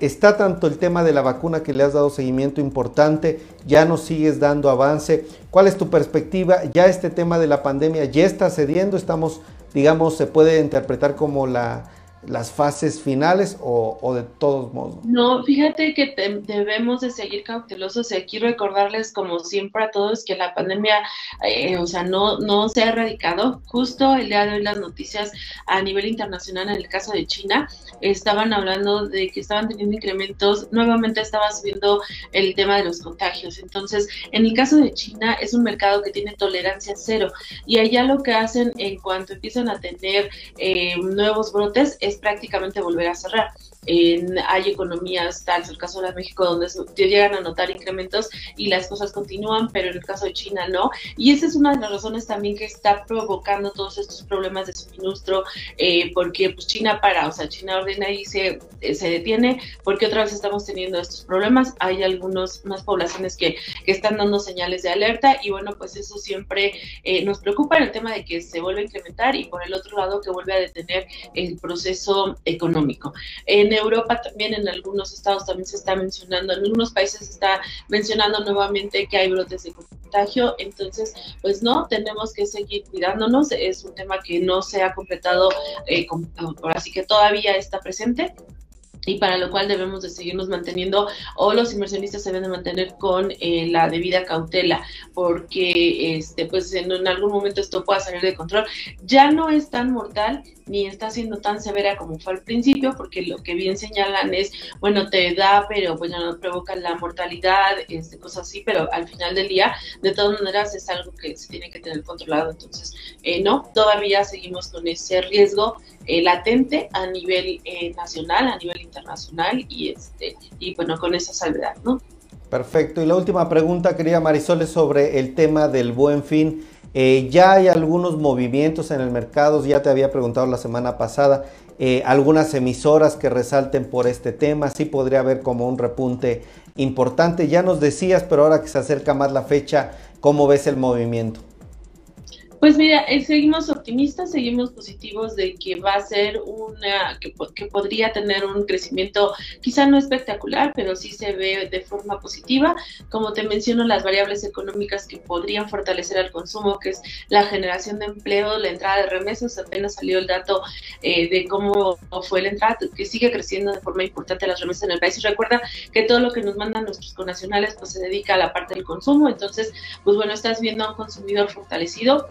está tanto el tema de la vacuna que le has dado seguimiento importante, ya nos sigues dando avance. ¿Cuál es tu perspectiva? Ya este tema de la pandemia ya está cediendo, estamos, digamos, se puede interpretar como la, las fases finales o, de todos modos? No, fíjate que debemos de seguir cautelosos y aquí recordarles como siempre a todos que la pandemia, eh, o sea, no, no se ha erradicado. Justo el día de hoy las noticias a nivel internacional en el caso de China estaban hablando de que estaban teniendo incrementos, nuevamente estaba subiendo el tema de los contagios. Entonces, en el caso de China es un mercado que tiene tolerancia cero y allá lo que hacen en cuanto empiezan a tener eh, nuevos brotes es prácticamente volver a cerrar. En, hay economías, tal es el caso de México, donde llegan a notar incrementos y las cosas continúan, pero en el caso de China no. Y esa es una de las razones también que está provocando todos estos problemas de suministro, eh, porque pues China para, o sea, China ordena y se, eh, se detiene, porque otra vez estamos teniendo estos problemas. Hay algunas más poblaciones que, que, están dando señales de alerta y bueno, pues eso siempre eh, nos preocupa en el tema de que se vuelve a incrementar y por el otro lado que vuelve a detener el proceso económico. En Europa también, en algunos estados también se está mencionando, en algunos países se está mencionando nuevamente que hay brotes de contagio, entonces, pues no, tenemos que seguir cuidándonos, es un tema que no se ha completado, eh, así que todavía está presente, y para lo cual debemos de seguirnos manteniendo o los inversionistas se deben de mantener con eh, la debida cautela porque este pues en, en, algún momento esto pueda salir de control. Ya no es tan mortal ni está siendo tan severa como fue al principio, porque lo que bien señalan es, bueno, te da, pero pues ya no provoca la mortalidad, este, cosas así, pero al final del día, de todas maneras, es algo que se tiene que tener controlado. Entonces, eh, no, todavía seguimos con ese riesgo eh, latente a nivel eh, nacional, a nivel internacional, y este, y bueno, con esa salvedad, ¿no? Perfecto. Y la última pregunta, querida Marisol, es sobre el tema del buen fin. Eh, ya hay algunos movimientos en el mercado, ya te había preguntado la semana pasada, eh, algunas emisoras que resalten por este tema, sí podría haber como un repunte importante. Ya nos decías, pero ahora que se acerca más la fecha, ¿cómo ves el movimiento? Pues mira, eh, seguimos optimistas, seguimos positivos de que va a ser una, que, podría tener un crecimiento quizá no espectacular, pero sí se ve de forma positiva. Como te menciono, las variables económicas que podrían fortalecer al consumo, que es la generación de empleo, la entrada de remesas, apenas salió el dato eh, de cómo fue la entrada, que sigue creciendo de forma importante las remesas en el país. Y recuerda que todo lo que nos mandan nuestros conacionales pues se dedica a la parte del consumo, entonces, pues bueno, estás viendo a un consumidor fortalecido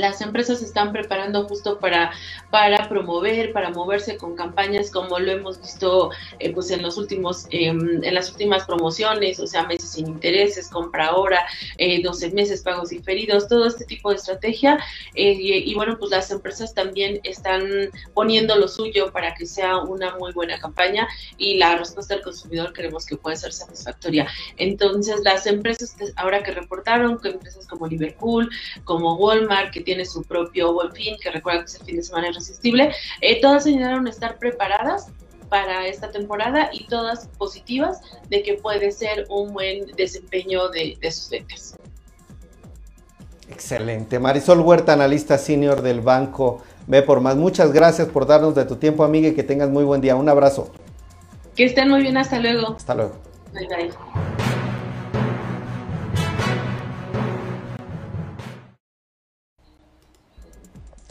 las empresas se están preparando justo para, para promover, para moverse con campañas como lo hemos visto eh, pues en los últimos, em, en las últimas promociones, o sea, meses sin intereses, compra ahora, eh, 12 meses pagos diferidos, todo este tipo de estrategia. Eh, y, bueno, pues las empresas también están poniendo lo suyo para que sea una muy buena campaña y la respuesta del consumidor queremos que pueda ser satisfactoria. Entonces, las empresas ahora que reportaron, que empresas como Liverpool, como Walmart, que tiene su propio buen fin, que recuerda que es el fin de semana irresistible, eh, todas señalaron estar preparadas para esta temporada y todas positivas de que puede ser un buen desempeño de, de sus ventas. Excelente. Marisol Huerta, analista senior del banco B por más. Muchas gracias por darnos de tu tiempo, amiga, y que tengas muy buen día. Un abrazo. Que estén muy bien. Hasta luego. Hasta luego. Bye bye.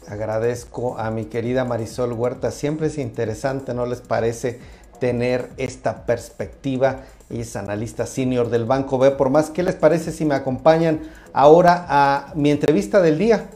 Agradezco a mi querida Marisol Huerta. Siempre es interesante, ¿no les parece? tener esta perspectiva. y es analista senior del Banco B. Por más, ¿qué les parece si me acompañan ahora a mi entrevista del día?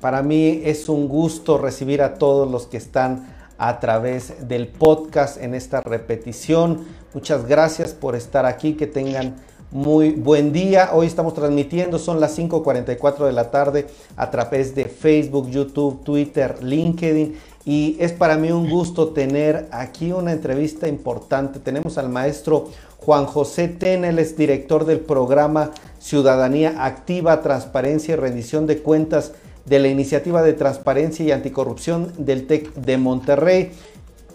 Para mí es un gusto recibir a todos los que están a través del podcast en esta repetición. Muchas gracias por estar aquí, que tengan muy buen día. Hoy estamos transmitiendo, son las 5.44 de la tarde a través de Facebook, YouTube, Twitter, LinkedIn. Y es para mí un gusto tener aquí una entrevista importante. Tenemos al maestro Juan José Teneles, director del programa Ciudadanía Activa, Transparencia y Rendición de Cuentas de la Iniciativa de Transparencia y Anticorrupción del TEC de Monterrey.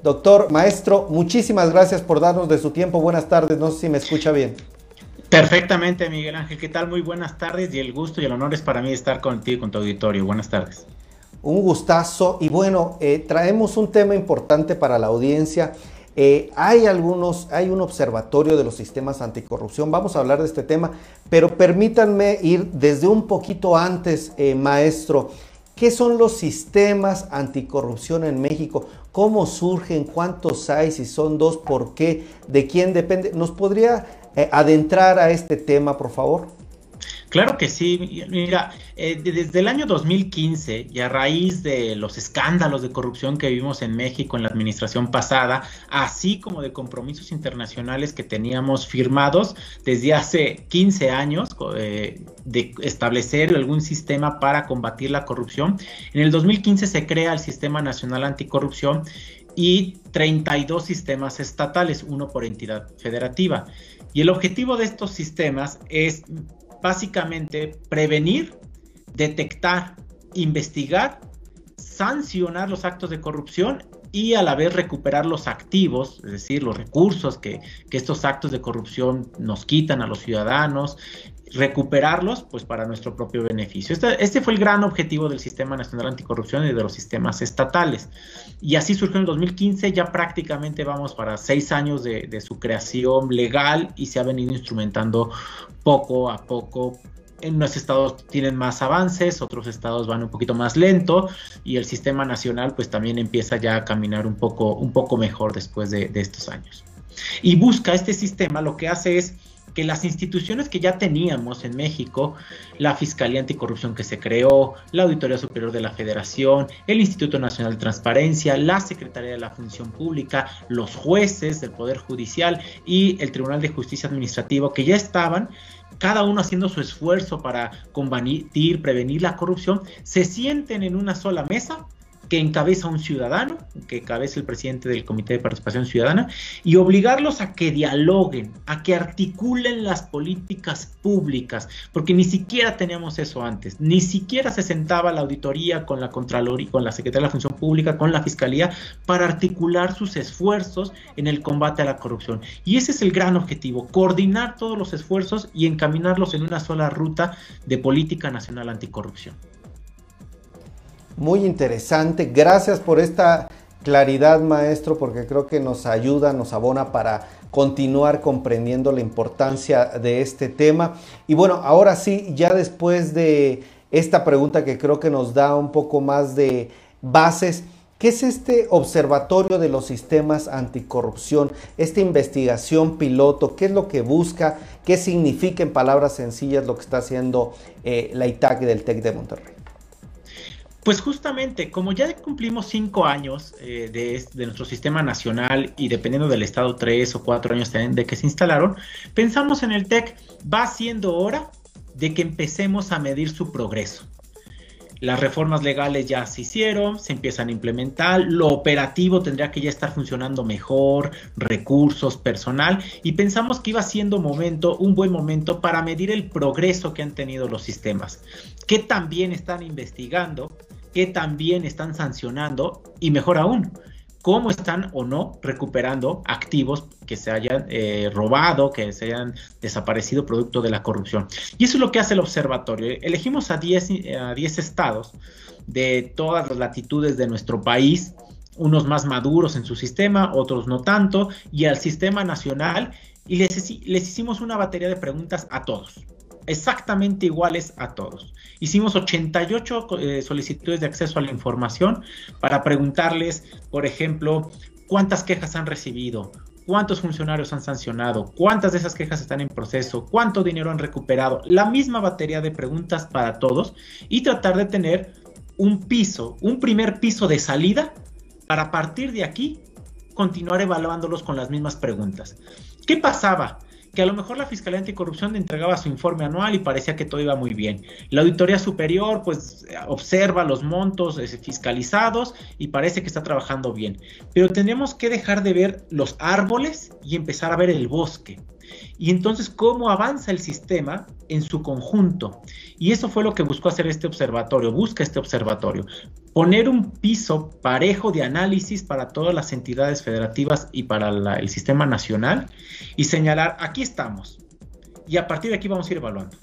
Doctor, maestro, muchísimas gracias por darnos de su tiempo. Buenas tardes, no sé si me escucha bien. Perfectamente, Miguel Ángel. ¿Qué tal? Muy buenas tardes y el gusto y el honor es para mí estar contigo y con tu auditorio. Buenas tardes. Un gustazo y bueno, eh, traemos un tema importante para la audiencia. Eh, hay algunos, hay un observatorio de los sistemas anticorrupción, vamos a hablar de este tema, pero permítanme ir desde un poquito antes, eh, maestro. ¿Qué son los sistemas anticorrupción en México? ¿Cómo surgen? ¿Cuántos hay? Si son dos, ¿por qué? ¿De quién depende? ¿Nos podría eh, adentrar a este tema, por favor? Claro que sí. Mira, eh, desde el año 2015 y a raíz de los escándalos de corrupción que vivimos en México en la administración pasada, así como de compromisos internacionales que teníamos firmados desde hace 15 años eh, de establecer algún sistema para combatir la corrupción, en el 2015 se crea el Sistema Nacional Anticorrupción y 32 sistemas estatales, uno por entidad federativa. Y el objetivo de estos sistemas es básicamente prevenir, detectar, investigar, sancionar los actos de corrupción y a la vez recuperar los activos, es decir, los recursos que, que, estos actos de corrupción nos quitan a los ciudadanos, recuperarlos pues para nuestro propio beneficio. Este, este, fue el gran objetivo del Sistema Nacional Anticorrupción y de los sistemas estatales. Y así surgió en el 2015, ya prácticamente vamos para seis años de, de su creación legal y se ha venido instrumentando poco a poco en unos estados tienen más avances, otros estados van un poquito más lento y el sistema nacional pues también empieza ya a caminar un poco, un poco mejor después de, de estos años. Y busca este sistema, lo que hace es que las instituciones que ya teníamos en México, la Fiscalía Anticorrupción que se creó, la Auditoría Superior de la Federación, el Instituto Nacional de Transparencia, la Secretaría de la Función Pública, los jueces del Poder Judicial y el Tribunal de Justicia Administrativo que ya estaban cada uno haciendo su esfuerzo para combatir, prevenir la corrupción, se sienten en una sola mesa que encabeza un ciudadano, que encabeza el presidente del Comité de Participación Ciudadana, y obligarlos a que dialoguen, a que articulen las políticas públicas, porque ni siquiera teníamos eso antes, ni siquiera se sentaba la auditoría con la Contraloría, con la Secretaría de la Función Pública, con la Fiscalía, para articular sus esfuerzos en el combate a la corrupción. Y ese es el gran objetivo, coordinar todos los esfuerzos y encaminarlos en una sola ruta de política nacional anticorrupción muy interesante. Gracias por esta claridad, maestro, porque creo que nos ayuda, nos abona para continuar comprendiendo la importancia de este tema. Y bueno, ahora sí, ya después de esta pregunta que creo que nos da un poco más de bases, ¿qué es este observatorio de los sistemas anticorrupción? Esta investigación piloto, ¿qué es lo que busca? ¿Qué significa en palabras sencillas lo que está haciendo eh, la ITAC del TEC de Monterrey? Pues justamente, como ya cumplimos cinco años eh, de, nuestro sistema nacional y dependiendo del estado tres o cuatro años de que se instalaron, pensamos en el TEC, va siendo hora de que empecemos a medir su progreso. Las reformas legales ya se hicieron, se empiezan a implementar, lo operativo tendría que ya estar funcionando mejor, recursos, personal, y pensamos que iba siendo momento, un buen momento para medir el progreso que han tenido los sistemas, que también están investigando, que también están sancionando y mejor aún, cómo están o no recuperando activos que se hayan eh, robado, que se hayan desaparecido producto de la corrupción. Y eso es lo que hace el observatorio. Elegimos a 10 a estados de todas las latitudes de nuestro país, unos más maduros en su sistema, otros no tanto, y al sistema nacional, y les, les hicimos una batería de preguntas a todos exactamente iguales a todos. Hicimos 88 eh, solicitudes de acceso a la información para preguntarles, por ejemplo, cuántas quejas han recibido, cuántos funcionarios han sancionado, cuántas de esas quejas están en proceso, cuánto dinero han recuperado, la misma batería de preguntas para todos y tratar de tener un piso, un primer piso de salida para partir de aquí continuar evaluándolos con las mismas preguntas. ¿Qué pasaba? Que a lo mejor la Fiscalía Anticorrupción entregaba su informe anual y parecía que todo iba muy bien. La Auditoría Superior pues observa los montos fiscalizados y parece que está trabajando bien. Pero tendríamos que dejar de ver los árboles y empezar a ver el bosque y entonces cómo avanza el sistema en su conjunto. Y eso fue lo que buscó hacer este observatorio, busca este observatorio, poner un piso parejo de análisis para todas las entidades federativas y para el sistema nacional y señalar, aquí estamos. Y a partir de aquí vamos a ir evaluando.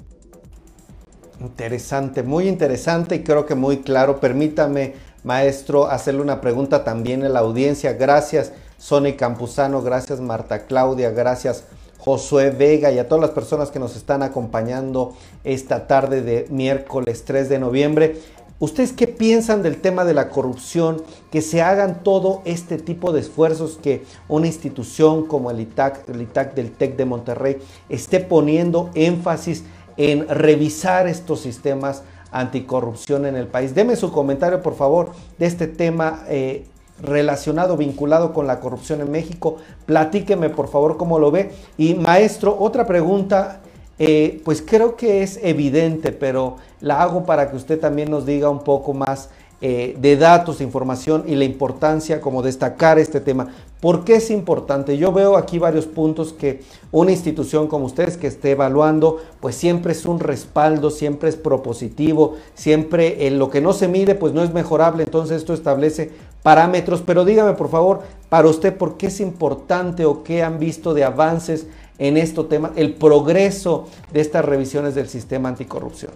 Interesante, muy interesante y creo que muy claro. Permítame, maestro, hacerle una pregunta también a la audiencia. Gracias, Sony Campuzano, gracias, Marta Claudia, gracias, Josué Vega y a todas las personas que nos están acompañando esta tarde de miércoles 3 de noviembre. ¿Ustedes qué piensan del tema de la corrupción? Que se hagan todo este tipo de esfuerzos que una institución como el ITAC, el ITAC del TEC de Monterrey, esté poniendo énfasis en revisar estos sistemas anticorrupción en el país. Deme su comentario, por favor, de este tema eh, relacionado, vinculado con la corrupción en México. Platíqueme por favor cómo lo ve. Y maestro, otra pregunta, eh, pues creo que es evidente, pero la hago para que usted también nos diga un poco más eh, de datos, información y la importancia como destacar este tema. ¿Por qué es importante? Yo veo aquí varios puntos que una institución como ustedes que esté evaluando, pues siempre es un respaldo, siempre es propositivo, siempre en lo que no se mide, pues no es mejorable. Entonces esto establece parámetros. Pero dígame por favor, para usted, ¿por qué es importante o qué han visto de avances en este tema, el progreso de estas revisiones del sistema anticorrupción?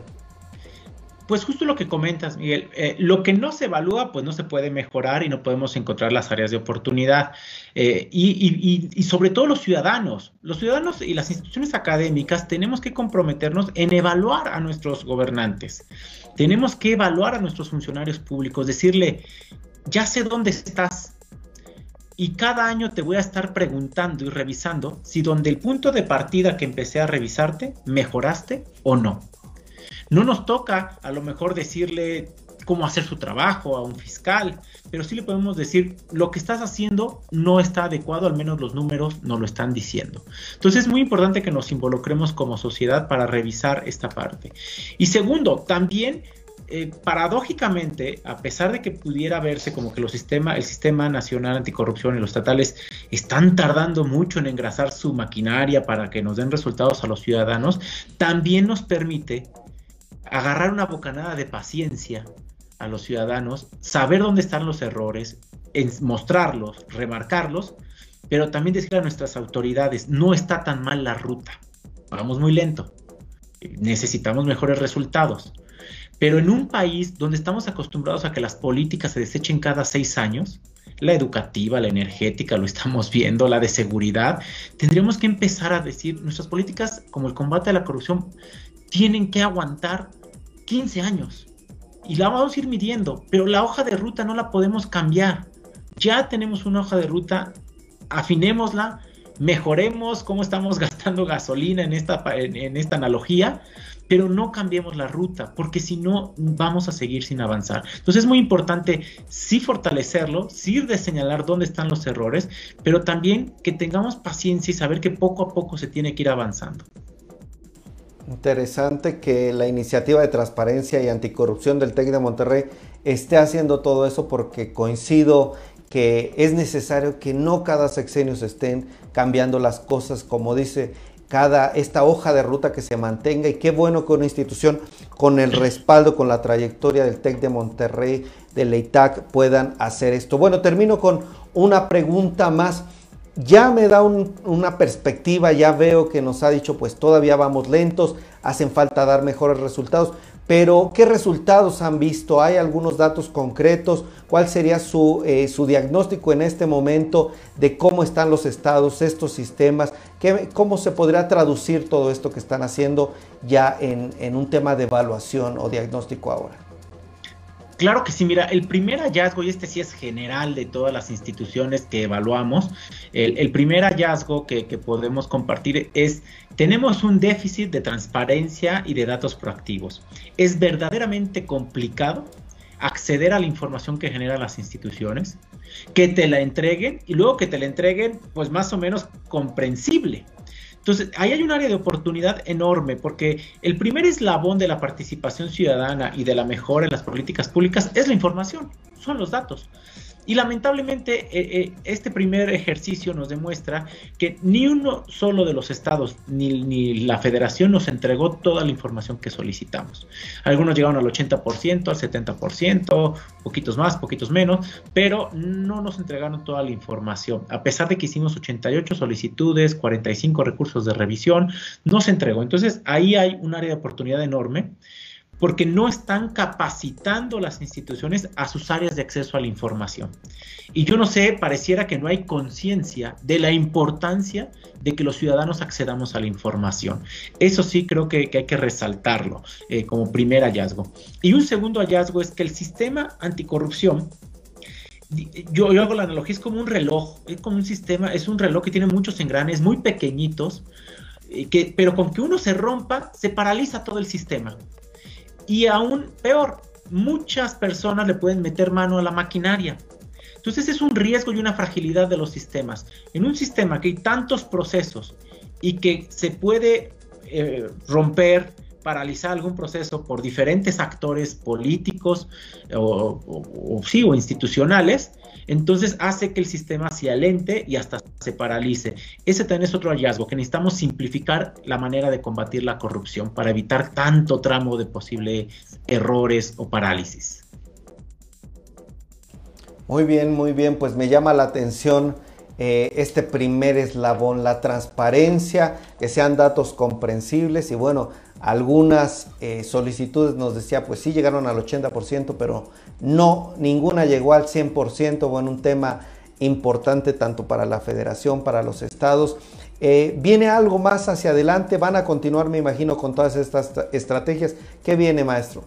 Pues justo lo que comentas, Miguel, eh, lo que no se evalúa, pues no se puede mejorar y no podemos encontrar las áreas de oportunidad. Eh, y, sobre todo los ciudadanos, los ciudadanos y las instituciones académicas tenemos que comprometernos en evaluar a nuestros gobernantes. Tenemos que evaluar a nuestros funcionarios públicos, decirle, ya sé dónde estás. Y cada año te voy a estar preguntando y revisando si donde el punto de partida que empecé a revisarte, mejoraste o no. No nos toca a lo mejor decirle cómo hacer su trabajo a un fiscal, pero sí le podemos decir lo que estás haciendo no está adecuado, al menos los números no lo están diciendo. Entonces es muy importante que nos involucremos como sociedad para revisar esta parte. Y segundo, también eh, paradójicamente, a pesar de que pudiera verse como que los sistema, el sistema nacional anticorrupción y los estatales están tardando mucho en engrasar su maquinaria para que nos den resultados a los ciudadanos, también nos permite agarrar una bocanada de paciencia a los ciudadanos, saber dónde están los errores, mostrarlos, remarcarlos, pero también decir a nuestras autoridades, no está tan mal la ruta, vamos muy lento, necesitamos mejores resultados. Pero en un país donde estamos acostumbrados a que las políticas se desechen cada seis años, la educativa, la energética, lo estamos viendo, la de seguridad, tendríamos que empezar a decir, nuestras políticas como el combate a la corrupción tienen que aguantar 15 años. Y la vamos a ir midiendo, pero la hoja de ruta no la podemos cambiar. Ya tenemos una hoja de ruta, afinémosla, mejoremos cómo estamos [LAUGHS] gastando gasolina en esta, analogía, pero no cambiemos la ruta, porque si no vamos a seguir sin avanzar. Entonces es muy importante sí fortalecerlo, sí de señalar dónde están los errores, pero también que tengamos paciencia y saber que poco a poco se tiene que ir avanzando. Interesante que la iniciativa de transparencia y anticorrupción del TEC de Monterrey esté haciendo todo eso porque coincido que es necesario que no cada sexenio se estén cambiando las cosas, como dice cada esta hoja de ruta que se mantenga y qué bueno que una institución con el respaldo, con la trayectoria del TEC de Monterrey, del EITAC puedan hacer esto. Bueno, termino con una pregunta más ya me da una perspectiva, ya veo que nos ha dicho pues todavía vamos lentos, hacen falta dar mejores resultados, pero ¿qué resultados han visto? ¿Hay algunos datos concretos? ¿Cuál sería su, eh, su diagnóstico en este momento de cómo están los estados, estos sistemas? ¿Qué, ¿Cómo se podría traducir todo esto que están haciendo ya en, en un tema de evaluación o diagnóstico ahora? Claro que sí, mira, el primer hallazgo, y este sí es general de todas las instituciones que evaluamos, el, primer hallazgo que, podemos compartir es, tenemos un déficit de transparencia y de datos proactivos. Es verdaderamente complicado acceder a la información que generan las instituciones, que te la entreguen y luego que te la entreguen pues más o menos comprensible. Entonces, ahí hay un área de oportunidad enorme porque el primer eslabón de la participación ciudadana y de la mejora en las políticas públicas es la información, son los datos. Y lamentablemente eh, eh, este primer ejercicio nos demuestra que ni uno solo de los estados ni, ni, la federación nos entregó toda la información que solicitamos. Algunos llegaron al 80%, al 70%, poquitos más, poquitos menos, pero no nos entregaron toda la información. A pesar de que hicimos 88 solicitudes, 45 recursos de revisión, no se entregó. Entonces ahí hay un área de oportunidad enorme porque no están capacitando las instituciones a sus áreas de acceso a la información. Y yo no sé, pareciera que no hay conciencia de la importancia de que los ciudadanos accedamos a la información. Eso sí creo que, hay que resaltarlo eh, como primer hallazgo. Y un segundo hallazgo es que el sistema anticorrupción yo, yo, hago la analogía, es como un reloj, es como un sistema, es un reloj que tiene muchos engranes muy pequeñitos, eh, que, pero con que uno se rompa, se paraliza todo el sistema. Y aún peor, muchas personas le pueden meter mano a la maquinaria. Entonces es un riesgo y una fragilidad de los sistemas. En un sistema que hay tantos procesos y que se puede eh, romper, paralizar algún proceso por diferentes actores políticos o, o, sí, o institucionales, entonces hace que el sistema se alente y hasta se paralice. Ese también es otro hallazgo, que necesitamos simplificar la manera de combatir la corrupción para evitar tanto tramo de posibles errores o parálisis. Muy bien, muy bien, pues me llama la atención eh, este primer eslabón, la transparencia, que sean datos comprensibles y bueno, algunas eh, solicitudes nos decía, pues sí llegaron al 80%, pero no, ninguna llegó al 100%, bueno, un tema importante tanto para la federación, para los estados. Eh, ¿Viene algo más hacia adelante? ¿Van a continuar, me imagino, con todas estas estrategias? ¿Qué viene, maestro?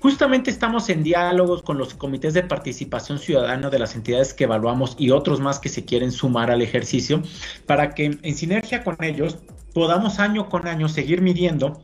Justamente estamos en diálogos con los comités de participación ciudadana de las entidades que evaluamos y otros más que se quieren sumar al ejercicio para que en sinergia con ellos podamos año con año seguir midiendo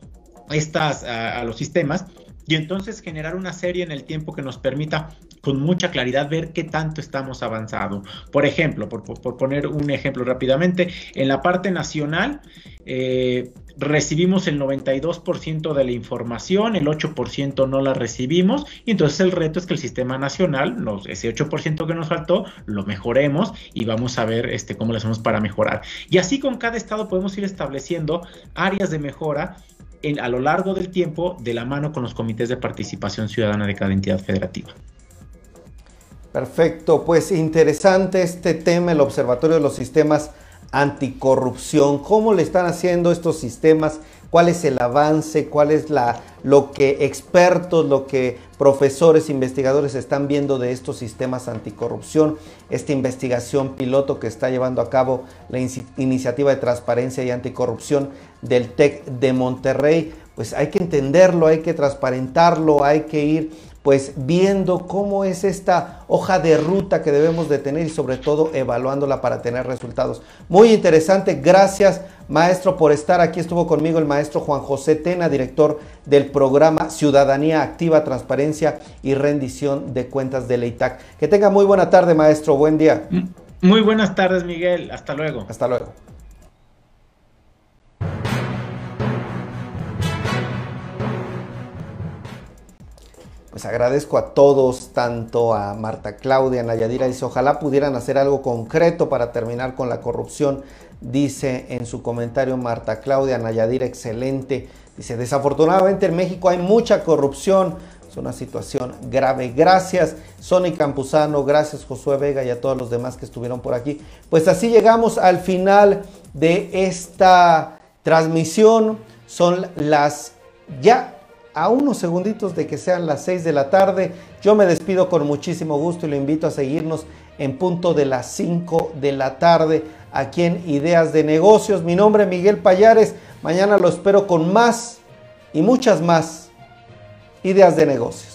estas a, a los sistemas y entonces generar una serie en el tiempo que nos permita con mucha claridad ver qué tanto estamos avanzando. Por ejemplo, por, por, poner un ejemplo rápidamente, en la parte nacional eh, recibimos el 92% de la información, el 8% no la recibimos y entonces el reto es que el sistema nacional, ese 8% que nos faltó, lo mejoremos y vamos a ver este, cómo lo hacemos para mejorar. Y así con cada estado podemos ir estableciendo áreas de mejora en, a lo largo del tiempo de la mano con los comités de participación ciudadana de cada entidad federativa. Perfecto, pues interesante este tema, el Observatorio de los Sistemas Anticorrupción. ¿Cómo le están haciendo estos sistemas? ¿Cuál es el avance? ¿Cuál es la, lo que expertos, lo que profesores, investigadores están viendo de estos sistemas anticorrupción? Esta investigación piloto que está llevando a cabo la in Iniciativa de Transparencia y Anticorrupción del TEC de Monterrey. Pues hay que entenderlo, hay que transparentarlo, hay que ir pues viendo cómo es esta hoja de ruta que debemos de tener y sobre todo evaluándola para tener resultados. Muy interesante, gracias maestro por estar aquí. Estuvo conmigo el maestro Juan José Tena, director del programa Ciudadanía Activa, Transparencia y Rendición de Cuentas de Leitac. Que tenga muy buena tarde maestro, buen día. Muy buenas tardes Miguel, hasta luego. Hasta luego. Pues agradezco a todos, tanto a Marta Claudia, Nayadira, dice, ojalá pudieran hacer algo concreto para terminar con la corrupción, dice en su comentario Marta Claudia, Nayadira, excelente, dice, desafortunadamente en México hay mucha corrupción, es una situación grave. Gracias, Sony Campuzano, gracias, Josué Vega y a todos los demás que estuvieron por aquí. Pues así llegamos al final de esta transmisión, son las ya a unos segunditos de que sean las 6 de la tarde. Yo me despido con muchísimo gusto y lo invito a seguirnos en punto de las 5 de la tarde aquí en Ideas de Negocios. Mi nombre es Miguel Payares. Mañana lo espero con más y muchas más ideas de negocios.